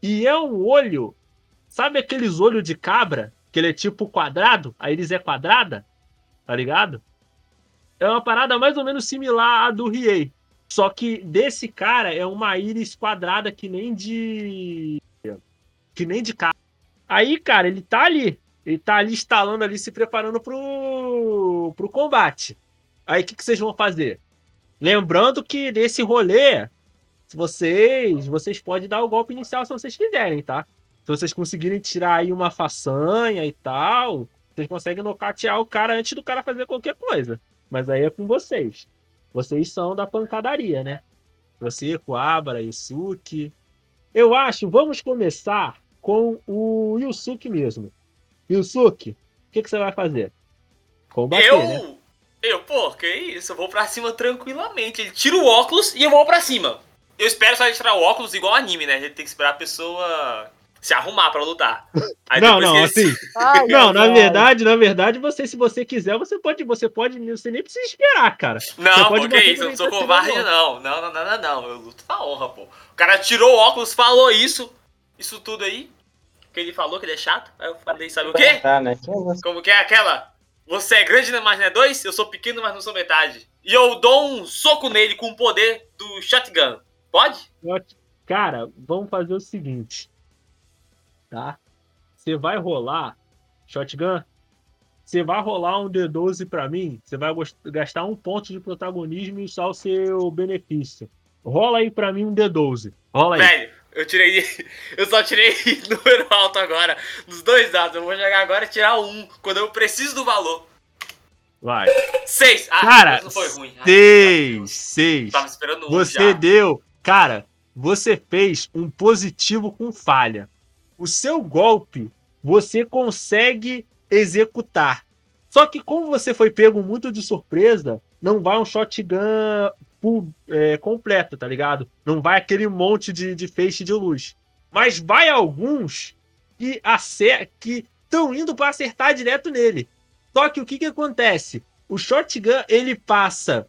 E é um olho, sabe aqueles olhos de cabra, que ele é tipo quadrado, a íris é quadrada, tá ligado? É uma parada mais ou menos similar à do Riei. Só que desse cara é uma íris quadrada que nem de. Que nem de carro. Aí, cara, ele tá ali. Ele tá ali instalando ali, se preparando pro, pro combate. Aí o que, que vocês vão fazer? Lembrando que nesse rolê, vocês, vocês podem dar o golpe inicial se vocês quiserem, tá? Se vocês conseguirem tirar aí uma façanha e tal, vocês conseguem nocatear o cara antes do cara fazer qualquer coisa. Mas aí é com vocês. Vocês são da pancadaria, né? Você, Kuabara, Yusuke. Eu acho, vamos começar com o Yusuke mesmo. Yusuke, o que, que você vai fazer? Combater, eu? Né? Eu, pô, que isso? Eu vou pra cima tranquilamente. Ele tira o óculos e eu vou pra cima. Eu espero só ele tirar o óculos igual anime, né? A gente tem que esperar a pessoa se arrumar para lutar. Aí não, não, assim. Ai, não, na verdade, na verdade, você, se você quiser, você pode, você pode, você nem precisa esperar, cara. Não, porque isso, eu não sou covarde, não. Não, não, não, não, não. Eu luto na honra, pô. O cara tirou o óculos, falou isso, isso tudo aí. Que ele falou que ele é chato. Aí eu falei, sabe o quê? Né? Como que é aquela? Você é grande, mas não é dois? Eu sou pequeno, mas não sou metade. E eu dou um soco nele com o poder do shotgun. Pode? Cara, vamos fazer o seguinte tá? Você vai rolar shotgun, você vai rolar um D12 para mim, você vai gastar um ponto de protagonismo e usar o seu benefício. Rola aí para mim um D12. Rola aí. Velho, eu tirei. Eu só tirei número alto agora. Dos dois dados. Eu vou jogar agora e tirar um. Quando eu preciso do valor. Vai. Seis. Ah, cara, não foi ruim. Seis. seis. Tava esperando um. Você já. deu. Cara, você fez um positivo com falha o seu golpe você consegue executar. Só que como você foi pego muito de surpresa, não vai um shotgun full, é, completo, tá ligado? Não vai aquele monte de, de feixe de luz. Mas vai alguns que estão indo para acertar direto nele. Só que o que, que acontece? O shotgun ele passa.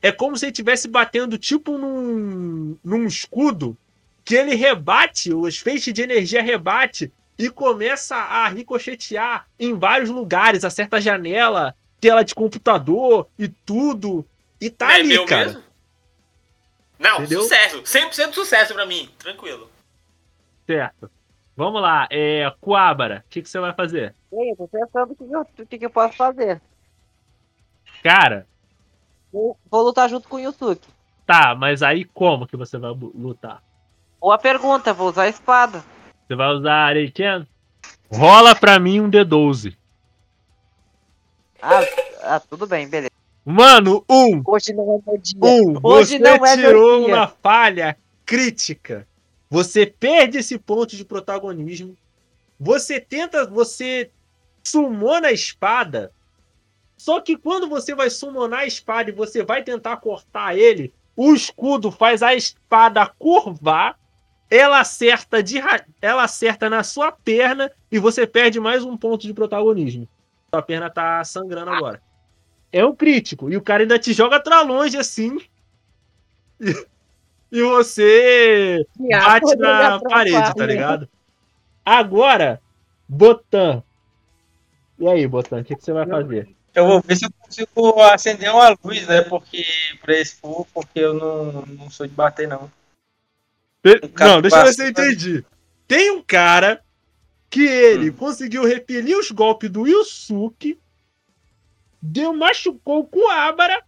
É como se ele estivesse batendo tipo num, num escudo que ele rebate, os feixes de energia rebate e começa a ricochetear em vários lugares, acerta a janela, tela de computador e tudo. E tá é ali, cara. Mesmo? Não, Entendeu? sucesso. 100% sucesso para mim. Tranquilo. Certo. Vamos lá. É, Coabara, o que, que você vai fazer? Eu tô pensando o que, que eu posso fazer. Cara. Vou, vou lutar junto com o Yusuke. Tá, mas aí como que você vai lutar? Boa pergunta, vou usar a espada. Você vai usar Areiken? Rola pra mim um D12. Ah, ah, tudo bem, beleza. Mano, um. Hoje não é meu dia. Um. Hoje você não é tirou uma falha crítica. Você perde esse ponto de protagonismo. Você tenta, você sumona a espada. Só que quando você vai summonar a espada e você vai tentar cortar ele, o escudo faz a espada curvar ela acerta de ela acerta na sua perna e você perde mais um ponto de protagonismo. Sua perna tá sangrando agora. É um crítico. E o cara ainda te joga pra longe assim. E, você bate na parede, tá ligado? Agora, Botan. E aí, Botan, o que, que você vai fazer? Eu vou ver se eu consigo acender uma luz, né? Porque pra esse fogo, porque eu não, não sou de bater, não. Não, deixa eu ver se eu entendi. Tem um cara que ele hum. conseguiu repelir os golpes do Yusuke, deu machucou com o Abara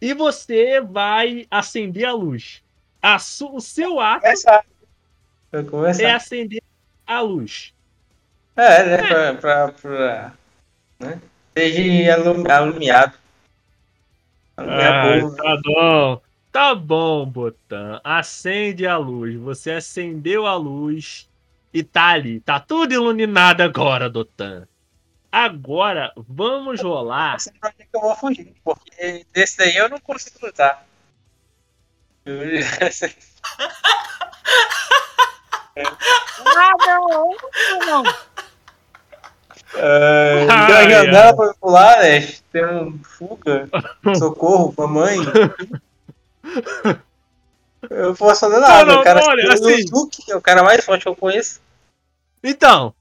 e você vai acender a luz. A su, o seu ato é acender a luz. É, né? É. Pra, pra, pra né? Seja alumiado. Ah, tá bom. Tá bom, Botan. Acende a luz. Você acendeu a luz e tá ali. Tá tudo iluminado agora, Dotan. Agora, vamos rolar. Sei pra que eu vou fugir, porque desse daí eu não consigo lutar. ah, não! Não! Uh, ai, andar pra pular, né? Tem um fuga, socorro, mamãe. Eu posso fazer nada. Não, não, o cara olha, assim, Zuki, é o cara mais forte que eu conheço. Então,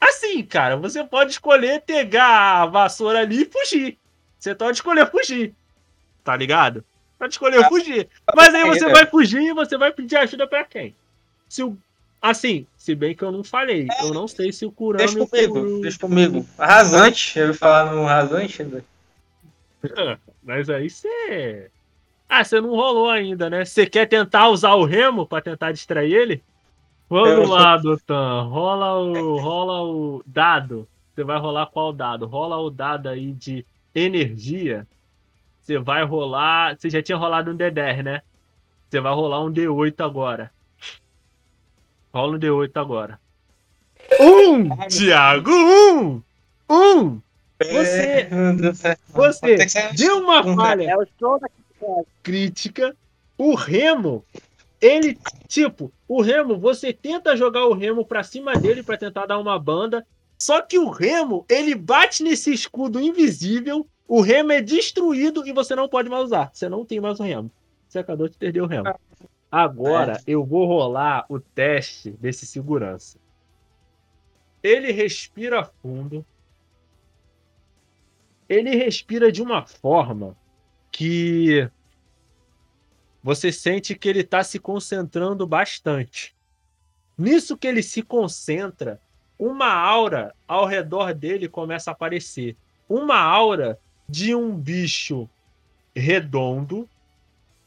assim, cara, você pode escolher pegar a vassoura ali e fugir. Você pode escolher fugir. Tá ligado? pode escolher fugir. Mas aí você vai fugir e você vai pedir ajuda pra quem? Se o. Assim, se bem que eu não falei, eu não sei se o Kurama Deixa o comigo, Kuro- deixa comigo. Rasante, eu ia falar no rasante. né? Mas aí você. Ah, você não rolou ainda, né? Você quer tentar usar o remo pra tentar distrair ele? Vamos Eu- lá, Dotan. Rola o, rola o dado. Você vai rolar qual dado? Rola o dado aí de energia. Você vai rolar. Você já tinha rolado um D10, né? Você vai rolar um D8 agora. Rola um D8 agora. Um! Thiago! Um! Um! Você- do céu. Você deu uma falha É o crítica. O Remo, ele, tipo, o Remo, você tenta jogar o Remo pra cima dele pra tentar dar uma banda. Só que o Remo, ele bate nesse escudo invisível. O Remo é destruído e você não pode mais usar. Você não tem mais o Remo. Você acabou de perder o Remo. Agora eu vou rolar o teste desse segurança. Ele respira fundo. Ele respira de uma forma que você sente que ele está se concentrando bastante. Nisso que ele se concentra, uma aura ao redor dele começa a aparecer. Uma aura de um bicho redondo,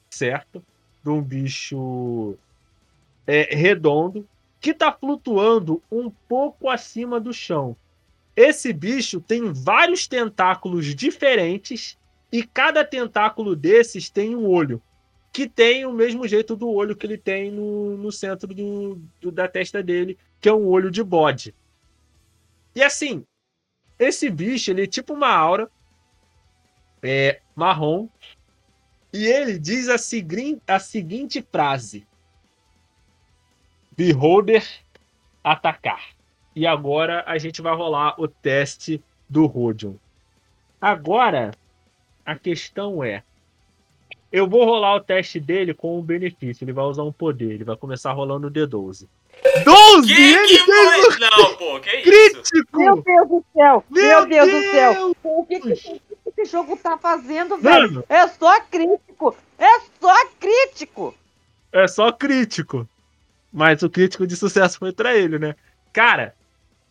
certo? De um bicho é, redondo que está flutuando um pouco acima do chão. Esse bicho tem vários tentáculos diferentes e cada tentáculo desses tem um olho, que tem o mesmo jeito do olho que ele tem no, no centro do, do- da testa dele, que é um olho de bode. E assim, esse bicho, ele é tipo uma aura é, marrom, e ele diz a, segui- a seguinte frase: Beholder atacar. E agora a gente vai rolar o teste do Rodion. Agora, a questão é: eu vou rolar o teste dele com um benefício. Ele vai usar um poder. Ele vai começar rolando o D12. 12! Que Ele que fez foi? Não, pô, que isso? Meu crítico! Deus do céu! Meu, Deus, do céu! Deus! O que, que esse jogo tá fazendo, velho? Mano, É só crítico! É só crítico! é só crítico. Mas o crítico de sucesso foi pra ele, né? Cara,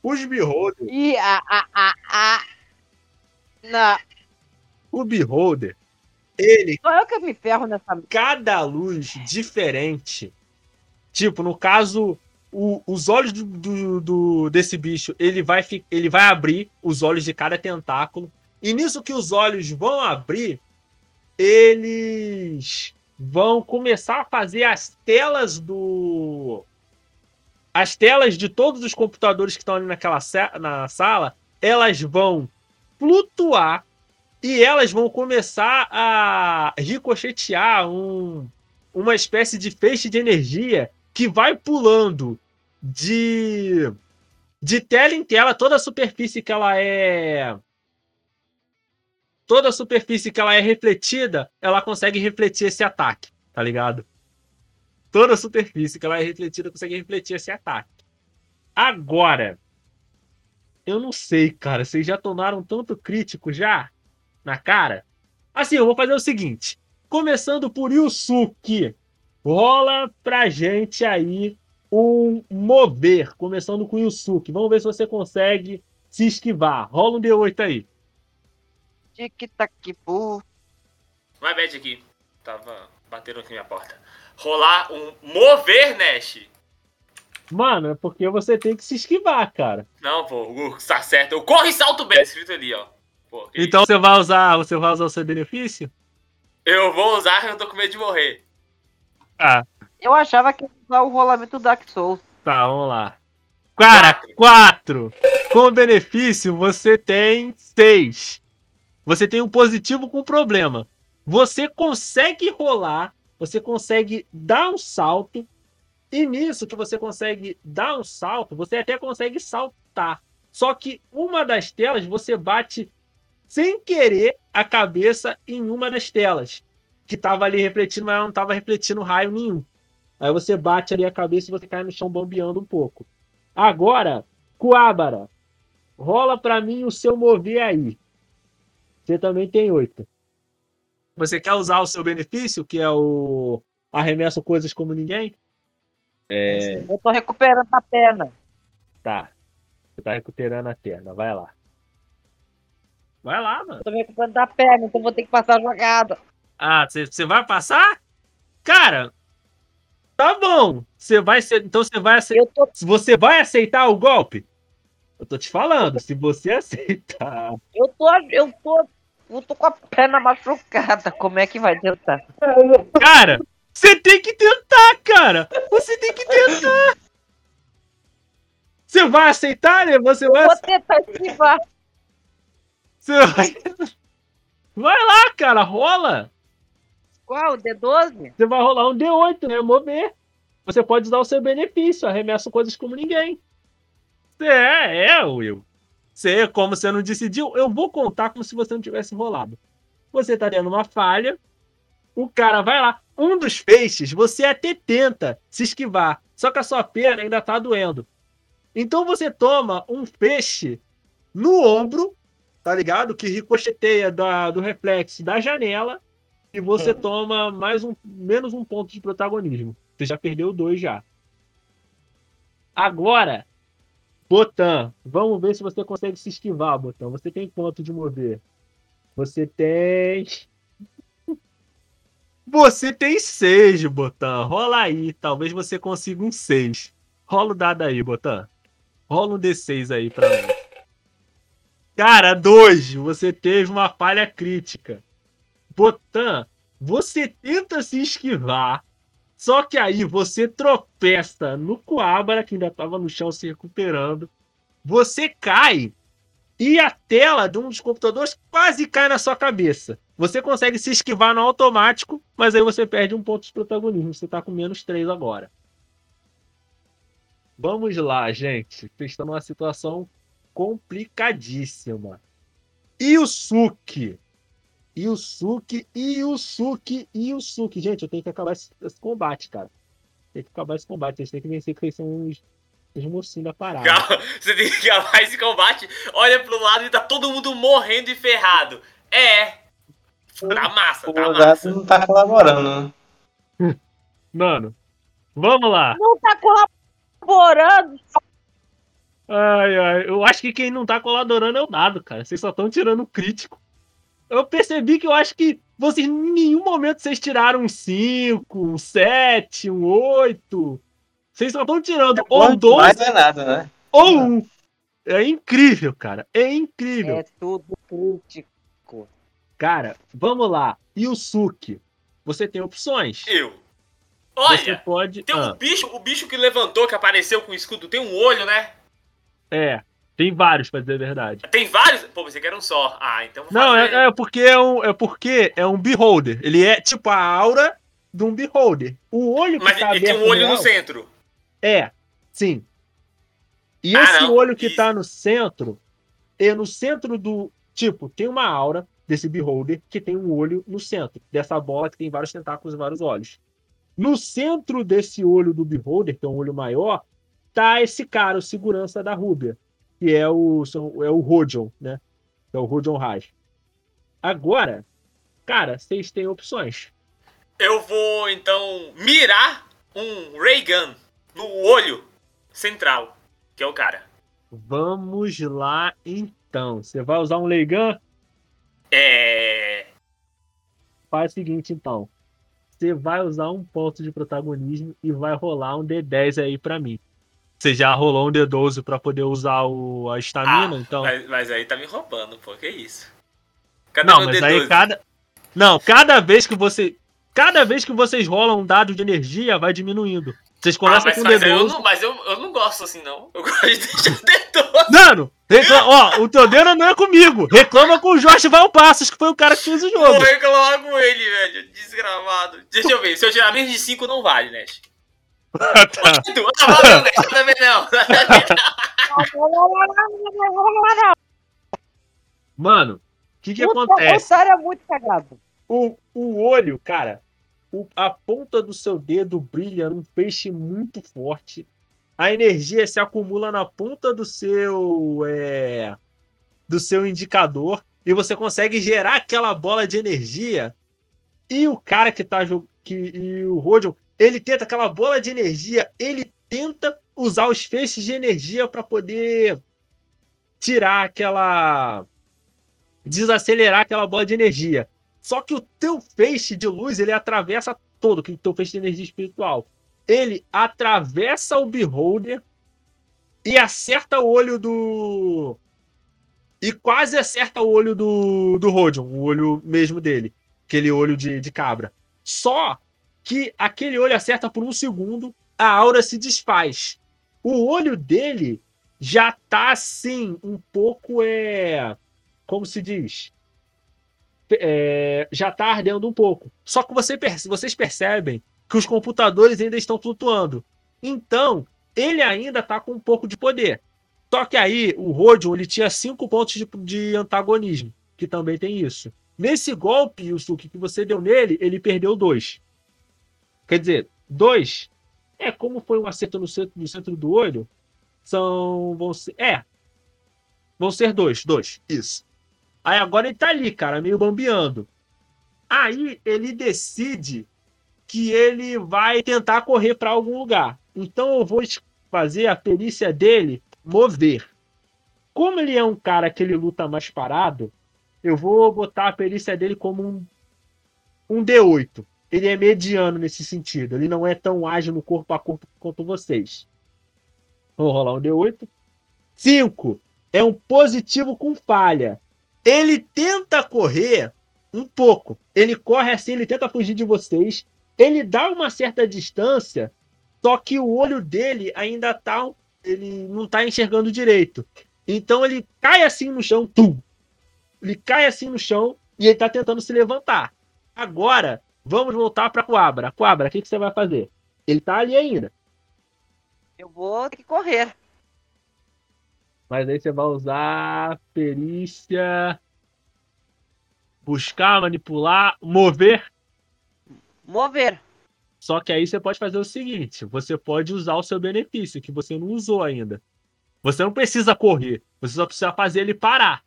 os Beholder, E a. a, a, a... Na... o Beholder, ele Só eu que me ferro nessa. cada luz diferente. Tipo, no caso, o- os olhos do, do- do- desse bicho, ele vai, ele vai abrir os olhos de cada tentáculo. E nisso que os olhos vão abrir, eles vão começar a fazer as telas do. As telas de todos os computadores que estão ali naquela na sala, elas vão flutuar e elas vão começar a ricochetear um, uma espécie de feixe de energia que vai pulando de de tela em tela toda a superfície que ela é toda a superfície que ela é refletida, ela consegue refletir esse ataque, tá ligado? Toda a superfície que ela é refletida consegue refletir esse ataque. Agora, eu não sei, cara, vocês já tomaram tanto crítico já na cara? Assim, eu vou fazer o seguinte, começando por Yusuke, rola pra gente aí um mover, começando com Yusuke. Vamos ver se você consegue se esquivar. Rola um D8 aí. Tic-tac-pu. Vai, bad aqui. Tava batendo aqui na minha porta. Rolar um mover, Nash. Mano, é porque você tem que se esquivar, cara. Não, pô, o tá certo. Eu corro e salto bem, escrito ali, ó. Pô, que Então você vai usar, você vai usar o seu benefício? Eu vou usar, eu tô com medo de morrer. Ah, Eu achava que ia usar o rolamento do Dark Souls. tá, vamos lá. Cara, 4. Com benefício, você tem 6. Você tem um positivo com problema. Você consegue rolar, você consegue dar um salto, e nisso que você consegue dar um salto, você até consegue saltar. Só que uma das telas você bate sem querer a cabeça em uma das telas, que estava ali refletindo, mas não estava refletindo raio nenhum. Aí você bate ali a cabeça e você cai no chão bambeando um pouco. Agora, Coabara, rola pra mim o seu mover aí. Você também tem oito. Você quer usar o seu benefício, que é o arremesso coisas como ninguém? É, Eu tô recuperando a perna. tá. Você tá recuperando a perna, vai lá. Vai lá, mano. Eu tô recuperando da perna, então vou ter que passar a jogada. Ah, você vai passar? Cara, tá bom. Você vai ser, então você vai aceitar, tô. você vai aceitar o golpe? Eu tô te falando, se você aceitar. Eu tô. Eu tô. Eu tô com a perna machucada. Como é que vai tentar? Cara, você tem que tentar, cara. Você tem que tentar. Você vai aceitar, né? Você vai, Vou tentar esquivar. você vai. Vai lá, cara, rola. Qual? D12? Você vai rolar um D8, né? Mover. Você pode usar o seu benefício, arremesso coisas como ninguém. É, é, Will. Você, como você não decidiu, eu vou contar como se você não tivesse rolado. Você tá tendo uma falha, o cara vai lá. Um dos feixes, você até tenta se esquivar, só que a sua perna ainda tá doendo. Então você toma um feixe no ombro, tá ligado? Que ricocheteia da, do reflexo da janela e você toma mais um menos um ponto de protagonismo. Você já perdeu dois já. Agora, Botan, vamos ver se você consegue se esquivar, Botan. Você tem quanto de mover? Você tem. Você tem seis, Botan. Rola aí. Talvez você consiga um seis. Rola o dado aí, Botan. Rola um D6 aí pra mim. Cara, dois. Você teve uma falha crítica. Botan, você tenta se esquivar. Só que aí você tropeça no Coabra, que ainda estava no chão se recuperando. Você cai e a tela de um dos computadores quase cai na sua cabeça. Você consegue se esquivar no automático, mas aí você perde um ponto de protagonismo. Você tá com menos 3 agora. Vamos lá, gente. Vocês estão numa situação complicadíssima. E o Suki? Yusuke, Yusuke, Yusuke. Gente, eu tenho que acabar esse, esse combate, cara. Tem que acabar esse combate. Vocês têm que vencer, porque eles são os, os mocinhos da parada. Calma, você tem que acabar esse combate. Olha pro lado e tá todo mundo morrendo e ferrado. É. Tá massa, O tá massa. não tá colaborando, né? Mano, vamos lá. Não tá colaborando. Ai, ai. Eu acho que quem não tá colaborando é o dado, cara. Vocês só estão tirando o crítico. Eu percebi que eu acho que vocês, em nenhum momento, vocês tiraram um 5, um 7, um 8. Vocês só estão tirando ou Quanto 12 mais é nada, né? ou 1. É incrível, cara. É incrível. É tudo crítico. Cara, vamos lá. Yusuke, você tem opções. Eu. Você Olha, pode. tem um ah, bicho, o bicho que levantou, que apareceu com o escudo, tem um olho, né? é, tem vários, pra dizer a verdade. Tem vários. Pô, você quer um só. Ah, então vou Não, fazer. é, é porque é um, é porque é um beholder. Ele é tipo a aura de um beholder. O olho que Mas tá ele tem um olho no centro. É, sim. E Ah, esse não, olho que isso. tá no centro, é no centro do. Tipo, tem uma aura desse beholder que tem um olho no centro. Dessa bola que tem vários tentáculos e vários olhos. No centro desse olho do beholder, que é um olho maior, tá esse cara, o segurança da Rúbia, que é o, é o Rodion, né? Que é o Rodion Raj. Agora, cara, vocês têm opções. Eu vou, então, mirar um Ray Gun no olho central, que é o cara. Vamos lá, então. Você vai usar um Leigan? É. Faz o seguinte, então. Você vai usar um ponto de protagonismo e vai rolar um D10 aí pra mim. Você já rolou um D12 pra poder usar o, a estamina, Ah, então. Mas, mas aí tá me roubando, pô, que isso? Cadê Não, mas D12? aí cada. Não, cada vez que você. Cada vez que vocês rolam um dado de energia, vai diminuindo. Vocês Ah, começam mas, com mas eu, D12. não, mas eu, eu não gosto assim, não. Eu gosto de deixar D12. Mano, recla... ó, o teu dedo não é comigo. Reclama com o Jorge Valpassos, que foi o cara que fez o Vou jogo. reclamar com ele, velho. Desgramado. Deixa eu ver. Se eu tirar menos de 5, não vale, Tá. Ah, valeu. Também não. Mano, o que que Puta, acontece? O é muito cagado. O, o olho, cara, o- a ponta do seu dedo brilha num peixe muito forte. A energia se acumula na ponta do seu é, do seu indicador e você consegue gerar aquela bola de energia E o cara que tá jogando. E o Rodion, ele tenta aquela bola de energia, ele tenta usar os feixes de energia para poder tirar aquela. desacelerar aquela bola de energia. Só que o teu feixe de luz, ele atravessa todo, que o teu feixe de energia espiritual. Ele atravessa o Beholder e acerta o olho do. E quase acerta o olho do, do Rodion, o olho mesmo dele. Aquele olho de, de cabra. Só que aquele olho acerta por um segundo, a aura se desfaz. O olho dele já tá assim, um pouco é. Como se diz? É, já tá ardendo um pouco. Só que você, vocês percebem que os computadores ainda estão flutuando. Então, ele ainda tá com um pouco de poder. Só que aí, o Rodion, ele tinha cinco pontos de, de antagonismo, que também tem isso. Nesse golpe, Yusuke, que você deu nele, ele perdeu dois. Quer dizer, dois é como foi um acerto no centro, no centro do olho. São. Vão ser. É. Vão ser dois, dois. Isso. Aí agora ele tá ali, cara, meio bambeando. Aí ele decide que ele vai tentar correr para algum lugar. Então eu vou fazer a perícia dele mover. Como ele é um cara que ele luta mais parado, eu vou botar a perícia dele como um, um D8 ele é mediano nesse sentido. Ele não é tão ágil no corpo a corpo quanto vocês. Vou rolar um D8. 5. É um positivo com falha. Ele tenta correr um pouco. Ele corre assim, ele tenta fugir de vocês. Ele dá uma certa distância, só que o olho dele ainda tá. Ele não tá enxergando direito. Então ele cai assim no chão. Tum! Ele cai assim no chão e ele tá tentando se levantar. Agora, Vamos voltar para Coabra. Coabra, o que, que você vai fazer? Ele tá ali ainda. Eu vou ter que correr. Mas aí você vai usar perícia. Buscar, manipular, mover. Mover. Só que aí você pode fazer o seguinte: você pode usar o seu benefício, que você não usou ainda. Você não precisa correr, você só precisa fazer ele parar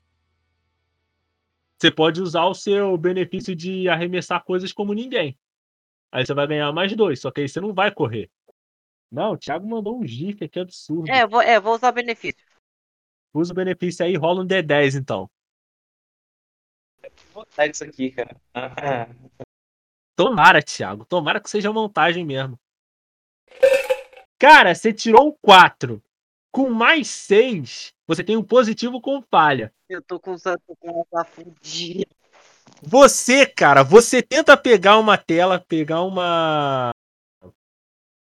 você pode usar o seu benefício de arremessar coisas como ninguém. Aí você vai ganhar mais dois, só que aí você não vai correr. Não, o Thiago mandou um GIF aqui absurdo. É, vou, é, vou usar o benefício. Usa o benefício aí, rola um D10 então. Vou botar isso aqui, cara. Tomara, Thiago. Tomara que seja montagem mesmo. Cara, você tirou um 4. Com mais 6, você tem um positivo com falha. Eu tô com tá fudida. Você, cara, você tenta pegar uma tela, pegar uma.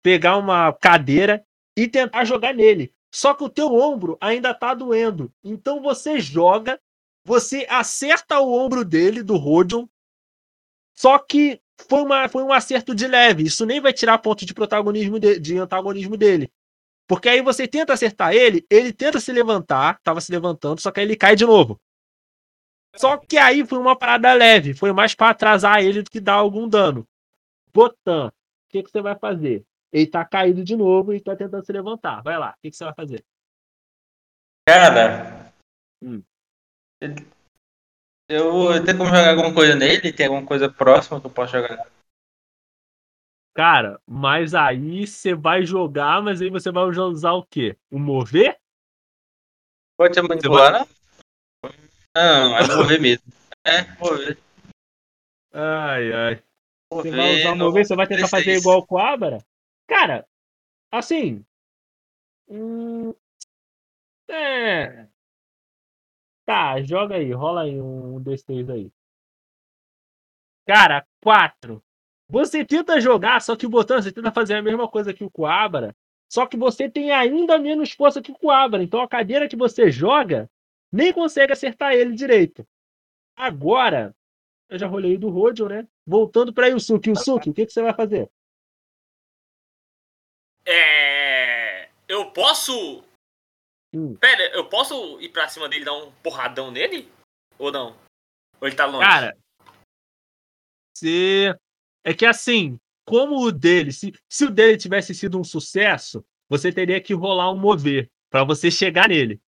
pegar uma cadeira e tentar jogar nele. Só que o teu ombro ainda tá doendo. Então você joga, você acerta o ombro dele, do Rodion. Só que foi, uma, foi um acerto de leve. Isso nem vai tirar ponto de protagonismo de, de antagonismo dele. Porque aí você tenta acertar ele, ele tenta se levantar, tava se levantando, só que aí ele cai de novo. Só que aí foi uma parada leve, foi mais para atrasar ele do que dar algum dano. Botan, o que, que você vai fazer? Ele tá caído de novo e tá tentando se levantar. Vai lá, o que, que você vai fazer? Cara, hum. eu, eu tenho como jogar alguma coisa nele? Tem alguma coisa próxima que eu posso jogar? Cara, mas aí você vai jogar, mas aí você vai usar o quê? O mover? Pode ser manipular, vai... não? Não, é mover mesmo. É, mover. Ai, ai. Mover, você vai usar o mover, você vai tentar fazer igual o Coabra? Cara, assim. Hum, é. Tá, joga aí, rola aí um D6 aí. Cara, 4. Você tenta jogar, só que o botão, você tenta fazer a mesma coisa que o Coabra, só que você tem ainda menos força que o Coabra. Então a cadeira que você joga nem consegue acertar ele direito. Agora, eu já rolei do Rodio, né? Voltando para Yusuke. Yusuke, o que, que você vai fazer? É. Eu posso. Hum. Pera, eu posso ir pra cima dele e dar um porradão nele? Ou não? Ou ele tá longe? Cara, você é que assim, como o dele, se, se o dele tivesse sido um sucesso, você teria que rolar um mover para você chegar nele.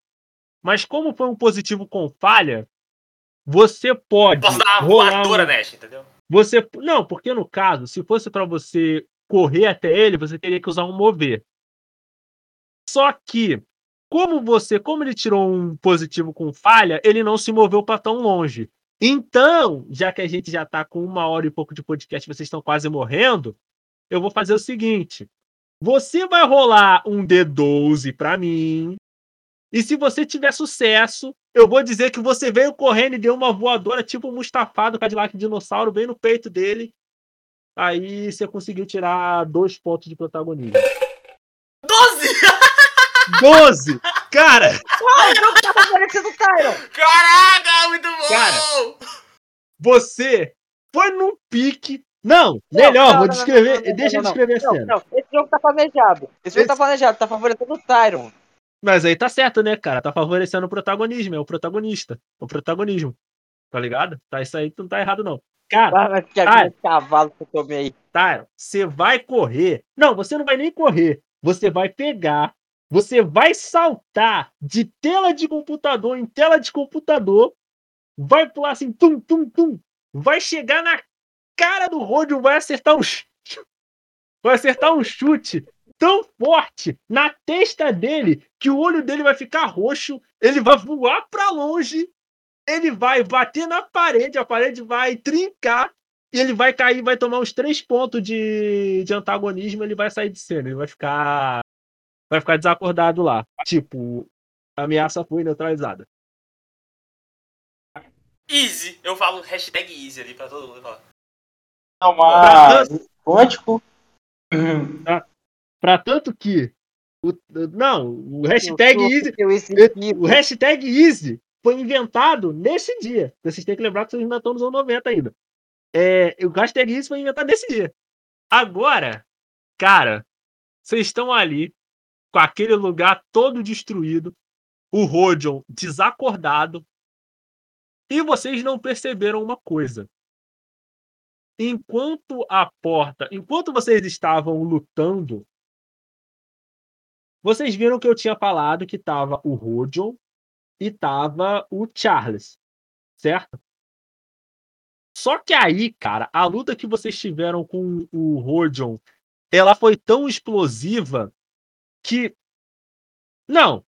Mas como foi um positivo com falha, você pode. Posso dar uma voadora, um... Nash, entendeu? Você. Não, porque no caso, se fosse para você correr até ele, você teria que usar um mover. Só que, como você, como ele tirou um positivo com falha, ele não se moveu para tão longe. Então, já que a gente já tá com uma hora e pouco de podcast, vocês estão quase morrendo, eu vou fazer o seguinte: você vai rolar um D12 para mim. E se você tiver sucesso, eu vou dizer que você veio correndo e deu uma voadora tipo o Mustafa do Cadillac Dinossauro bem no peito dele. Aí você conseguiu tirar dois pontos de protagonismo. 12! 12! Cara! o jogo tá favorecendo o Tyron! Caraca, muito bom! Cara, Você foi num pique. Não, melhor, não, vou não, descrever. não, não, deixa eu não, descrever a Não, cena. não, esse jogo tá planejado. Esse jogo Esse- tá planejado, tá favorecendo o Tyron. Mas aí tá certo, né, cara? Tá favorecendo o protagonismo, é o protagonista. O protagonismo. Tá ligado? Tá, isso aí não tá errado, não. Cara, Ah, mas que aquele cavalo que eu tomei aí. Tyron, você vai correr. Não, você não vai nem correr. Você vai pegar, você vai saltar de tela de computador em tela de computador, vai pular assim, tum, tum, tum, vai chegar na cara do Rodion, vai acertar um vai acertar um chute tão forte na testa dele que o olho dele vai ficar roxo, ele vai voar pra longe, ele vai bater na parede, a parede vai trincar e ele vai cair, vai tomar uns três pontos de, de antagonismo, ele vai sair de cena, ele vai ficar vai ficar desacordado lá. Tipo, a ameaça foi neutralizada. Easy. Eu falo hashtag easy ali pra todo mundo falar. Tomar quântico. Pra tanto que o, não, o hashtag easy, eu esse o hashtag easy foi inventado nesse dia. Vocês têm que lembrar que vocês ainda estão nos anos 90 ainda. É, o hashtag easy foi inventado nesse dia. Agora, cara, vocês estão ali com aquele lugar todo destruído, o Rodion desacordado, e vocês não perceberam uma coisa. Enquanto a porta, enquanto vocês estavam lutando, vocês viram que eu tinha falado que tava o Rodion e tava o Charles, certo? Só que aí, cara, a luta que vocês tiveram com o Rodion, ela foi tão explosiva que. Não.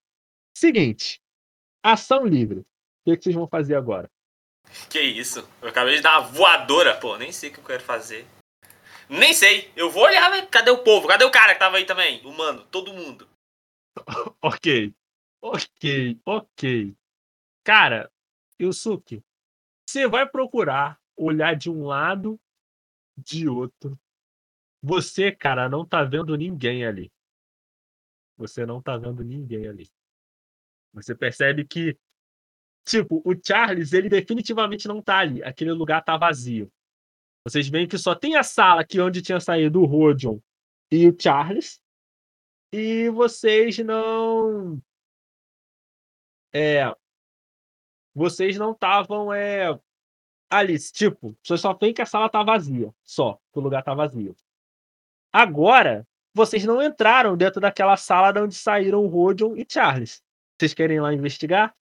Seguinte. Ação livre. O que, que vocês vão fazer agora? Que isso? Eu acabei de dar uma voadora, pô. Nem sei o que eu quero fazer. Nem sei. Eu vou olhar, né? Cadê o povo? Cadê o cara que tava aí também? O mano, todo mundo. Ok. Ok, ok. Cara, Yusuke, você vai procurar olhar de um lado, de outro. Você, cara, não tá vendo ninguém ali. Você não tá vendo ninguém ali. Você percebe que, tipo, o Charles, ele definitivamente não tá ali. Aquele lugar tá vazio. Vocês veem que só tem a sala aqui onde tinha saído o Rodion e o Charles. E vocês não. É. Vocês não estavam é, ali. Tipo, vocês só veem que a sala tá vazia. Só. Que o lugar tá vazio. Agora, vocês não entraram dentro daquela sala de onde saíram o Rodion e Charles. Vocês querem ir lá investigar?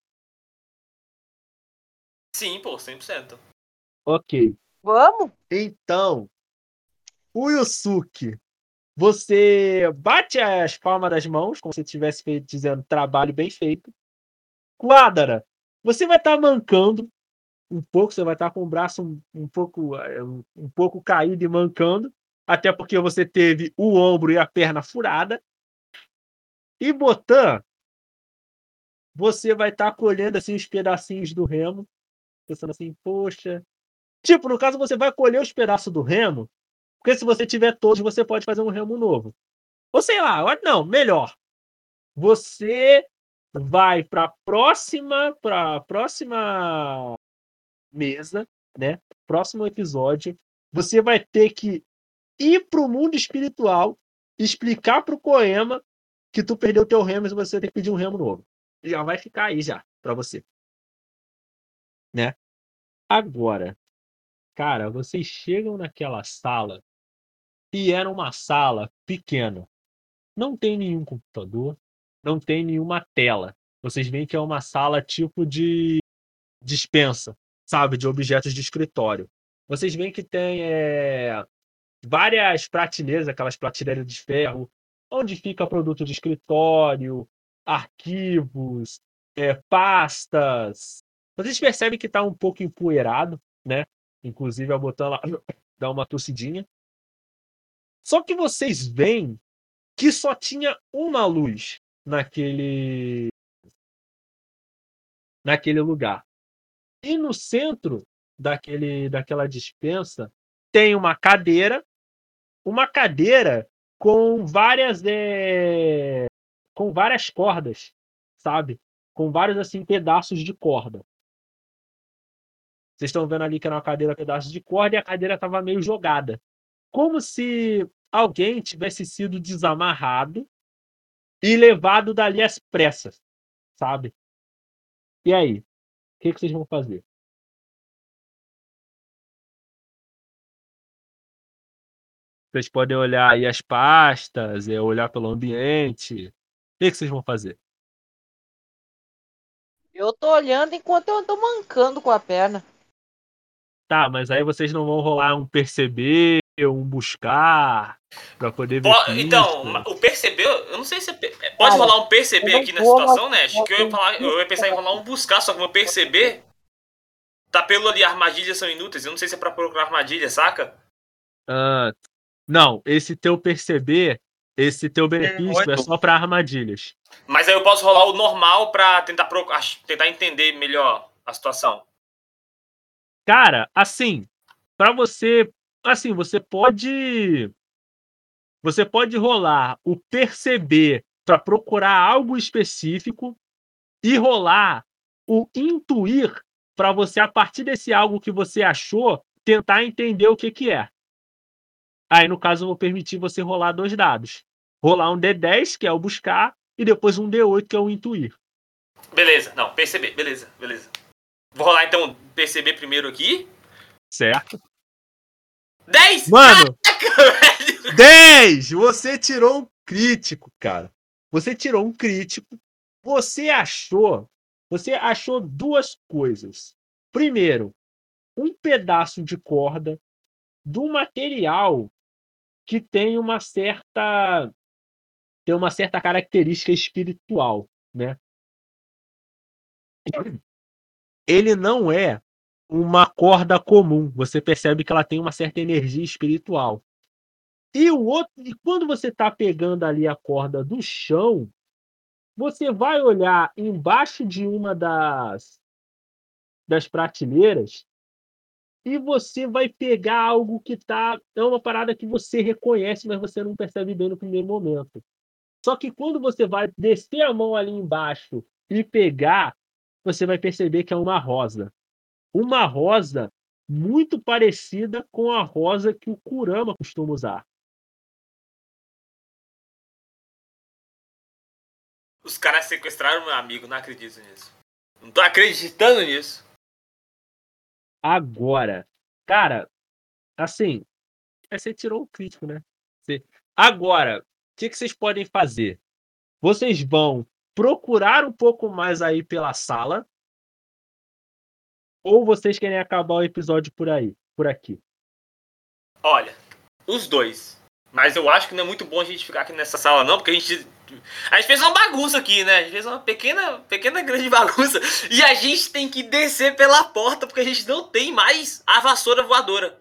Sim, pô, 100%. Ok. Vamos? Então, o Yusuke, você bate as palmas das mãos, como se estivesse feito, dizendo trabalho bem feito. Quadra, você vai estar mancando um pouco, você vai estar com o braço um, um pouco eh, um, um pouco caído e mancando, até porque você teve o ombro e a perna furada. E Botan, você vai estar colhendo assim os pedacinhos do remo, pensando assim, poxa, Tipo, no caso, você vai colher os pedaços do remo, porque se você tiver todos, você pode fazer um remo novo. Ou sei lá, não, melhor. Você vai para próxima, para próxima mesa, né? Próximo episódio, você vai ter que ir pro mundo espiritual, explicar pro Coema que tu perdeu teu remo e você tem que pedir um remo novo. Já vai ficar aí já para você. Né? Agora, Cara, vocês chegam naquela sala e era uma sala pequena. Não tem nenhum computador, não tem nenhuma tela. Vocês veem que é uma sala tipo de dispensa, sabe, de objetos de escritório. vocês veem que tem é, várias prateleiras, aquelas prateleiras de ferro, onde fica produto de escritório, arquivos, é, pastas. Vocês percebem que está um pouco empoeirado, né? Inclusive a botão lá dá uma tossidinha. Só que vocês veem que só tinha uma luz naquele naquele lugar. E no centro daquele daquela dispensa tem uma cadeira, uma cadeira com várias é, com várias cordas, sabe? Com vários assim pedaços de corda. Vocês estão vendo ali que era uma cadeira pedaços de corda e a cadeira estava meio jogada. Como se alguém tivesse sido desamarrado e levado dali às pressas, sabe? E aí? O que, que vocês vão fazer? Vocês podem olhar aí as pastas, é, olhar pelo ambiente. O que, que vocês vão fazer? Eu tô olhando enquanto eu tô mancando com a perna. Tá, mas aí vocês não vão rolar um perceber, um buscar, pra poder ver. Po- Então, o perceber, eu não sei se é pe- pode Cara, rolar um perceber aqui vou, situação, né? Que eu ia, falar, eu ia pensar em rolar um buscar, só que meu perceber tá pelo ali, armadilhas são inúteis. Eu não sei se é pra procurar armadilha, saca? Ah, não, esse teu perceber, esse teu benefício é oito. só pra armadilhas. Mas aí eu posso rolar o normal pra tentar, pro- tentar entender melhor a situação. Cara, assim, pra você, assim, você pode você pode rolar o perceber pra procurar algo específico e rolar o intuir pra você a partir desse algo que você achou tentar entender o que que é. Aí no caso eu vou permitir você rolar dois dados. Rolar um D10, que é o buscar, e depois um D8, que é o intuir. Beleza, não, perceber, beleza, beleza. Vou rolar então perceber primeiro aqui. Certo? 10! Mano, velho! 10! Você tirou um crítico, cara. Você tirou um crítico. Você achou. Você achou duas coisas. Primeiro, um pedaço de corda do material que tem uma certa tem uma certa característica espiritual, né? Ele não é uma corda comum. Você percebe que ela tem uma certa energia espiritual. E o outro, e quando você está pegando ali a corda do chão, você vai olhar embaixo de uma das das prateleiras e você vai pegar algo que tá é uma parada que você reconhece, mas você não percebe bem no primeiro momento. Só que quando você vai descer a mão ali embaixo e pegar, você vai perceber que é uma rosa. Uma rosa muito parecida com a rosa que o Kurama costuma usar. Os caras sequestraram meu amigo, não acredito nisso. Não tô acreditando nisso. Agora, cara, assim, aí você tirou o crítico, né? Você- Agora, o que, que vocês podem fazer? Vocês vão procurar um pouco mais aí pela sala, ou vocês querem acabar o episódio por aí, por aqui? Olha, os dois. Mas eu acho que não é muito bom a gente ficar aqui nessa sala, não, porque a gente. A gente fez uma bagunça aqui, né? A gente fez uma pequena, pequena grande bagunça. E a gente tem que descer pela porta, porque a gente não tem mais a vassoura voadora.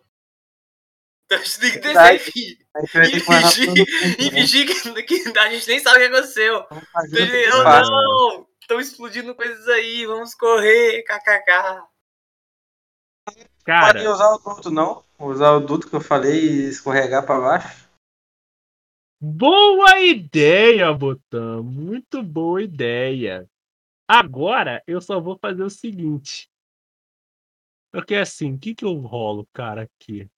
Então a gente tem que descer E fingir, mundo, e né? fingir que, que a gente nem sabe o que aconteceu. Vamos fazer Eu, o que eu faz, né? não! Estão explodindo coisas aí, vamos correr, kkk. Cara, Pode usar o duto, não? Usar o duto que eu falei e escorregar pra baixo. Boa ideia, Botan. Muito boa ideia. Agora eu só vou fazer o seguinte. Porque assim, o que, que eu rolo, cara, aqui?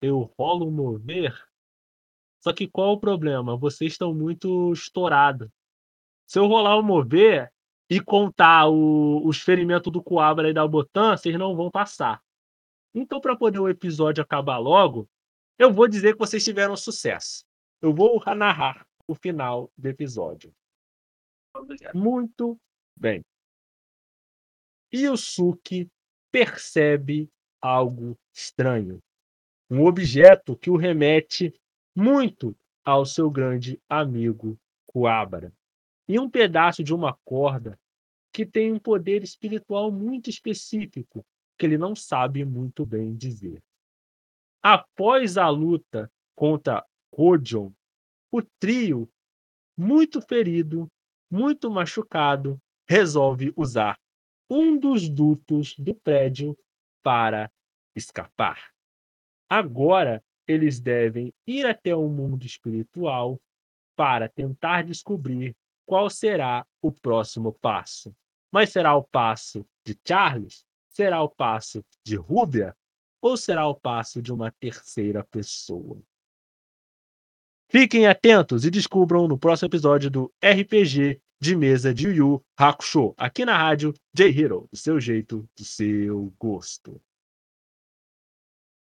Eu rolo mover. Só que qual o problema? Vocês estão muito estourados. Se eu rolar o mover e contar o- os ferimentos do Coabra e da Botan, vocês não vão passar. Então, para poder o episódio acabar logo, eu vou dizer que vocês tiveram sucesso. Eu vou narrar o final do episódio. Muito bem. Yusuke percebe algo estranho. Um objeto que o remete muito ao seu grande amigo Coabra. E um pedaço de uma corda que tem um poder espiritual muito específico que ele não sabe muito bem dizer. Após a luta contra Rodion, o trio, muito ferido, muito machucado, resolve usar um dos dutos do prédio para escapar. Agora eles devem ir até o mundo espiritual para tentar descobrir qual será o próximo passo. Mas será o passo de Charles? Será o passo de Rúbia? Ou será o passo de uma terceira pessoa? Fiquem atentos e descubram no próximo episódio do RPG de mesa de Yu Hakusho, aqui na rádio J-Hero, do seu jeito, do seu gosto.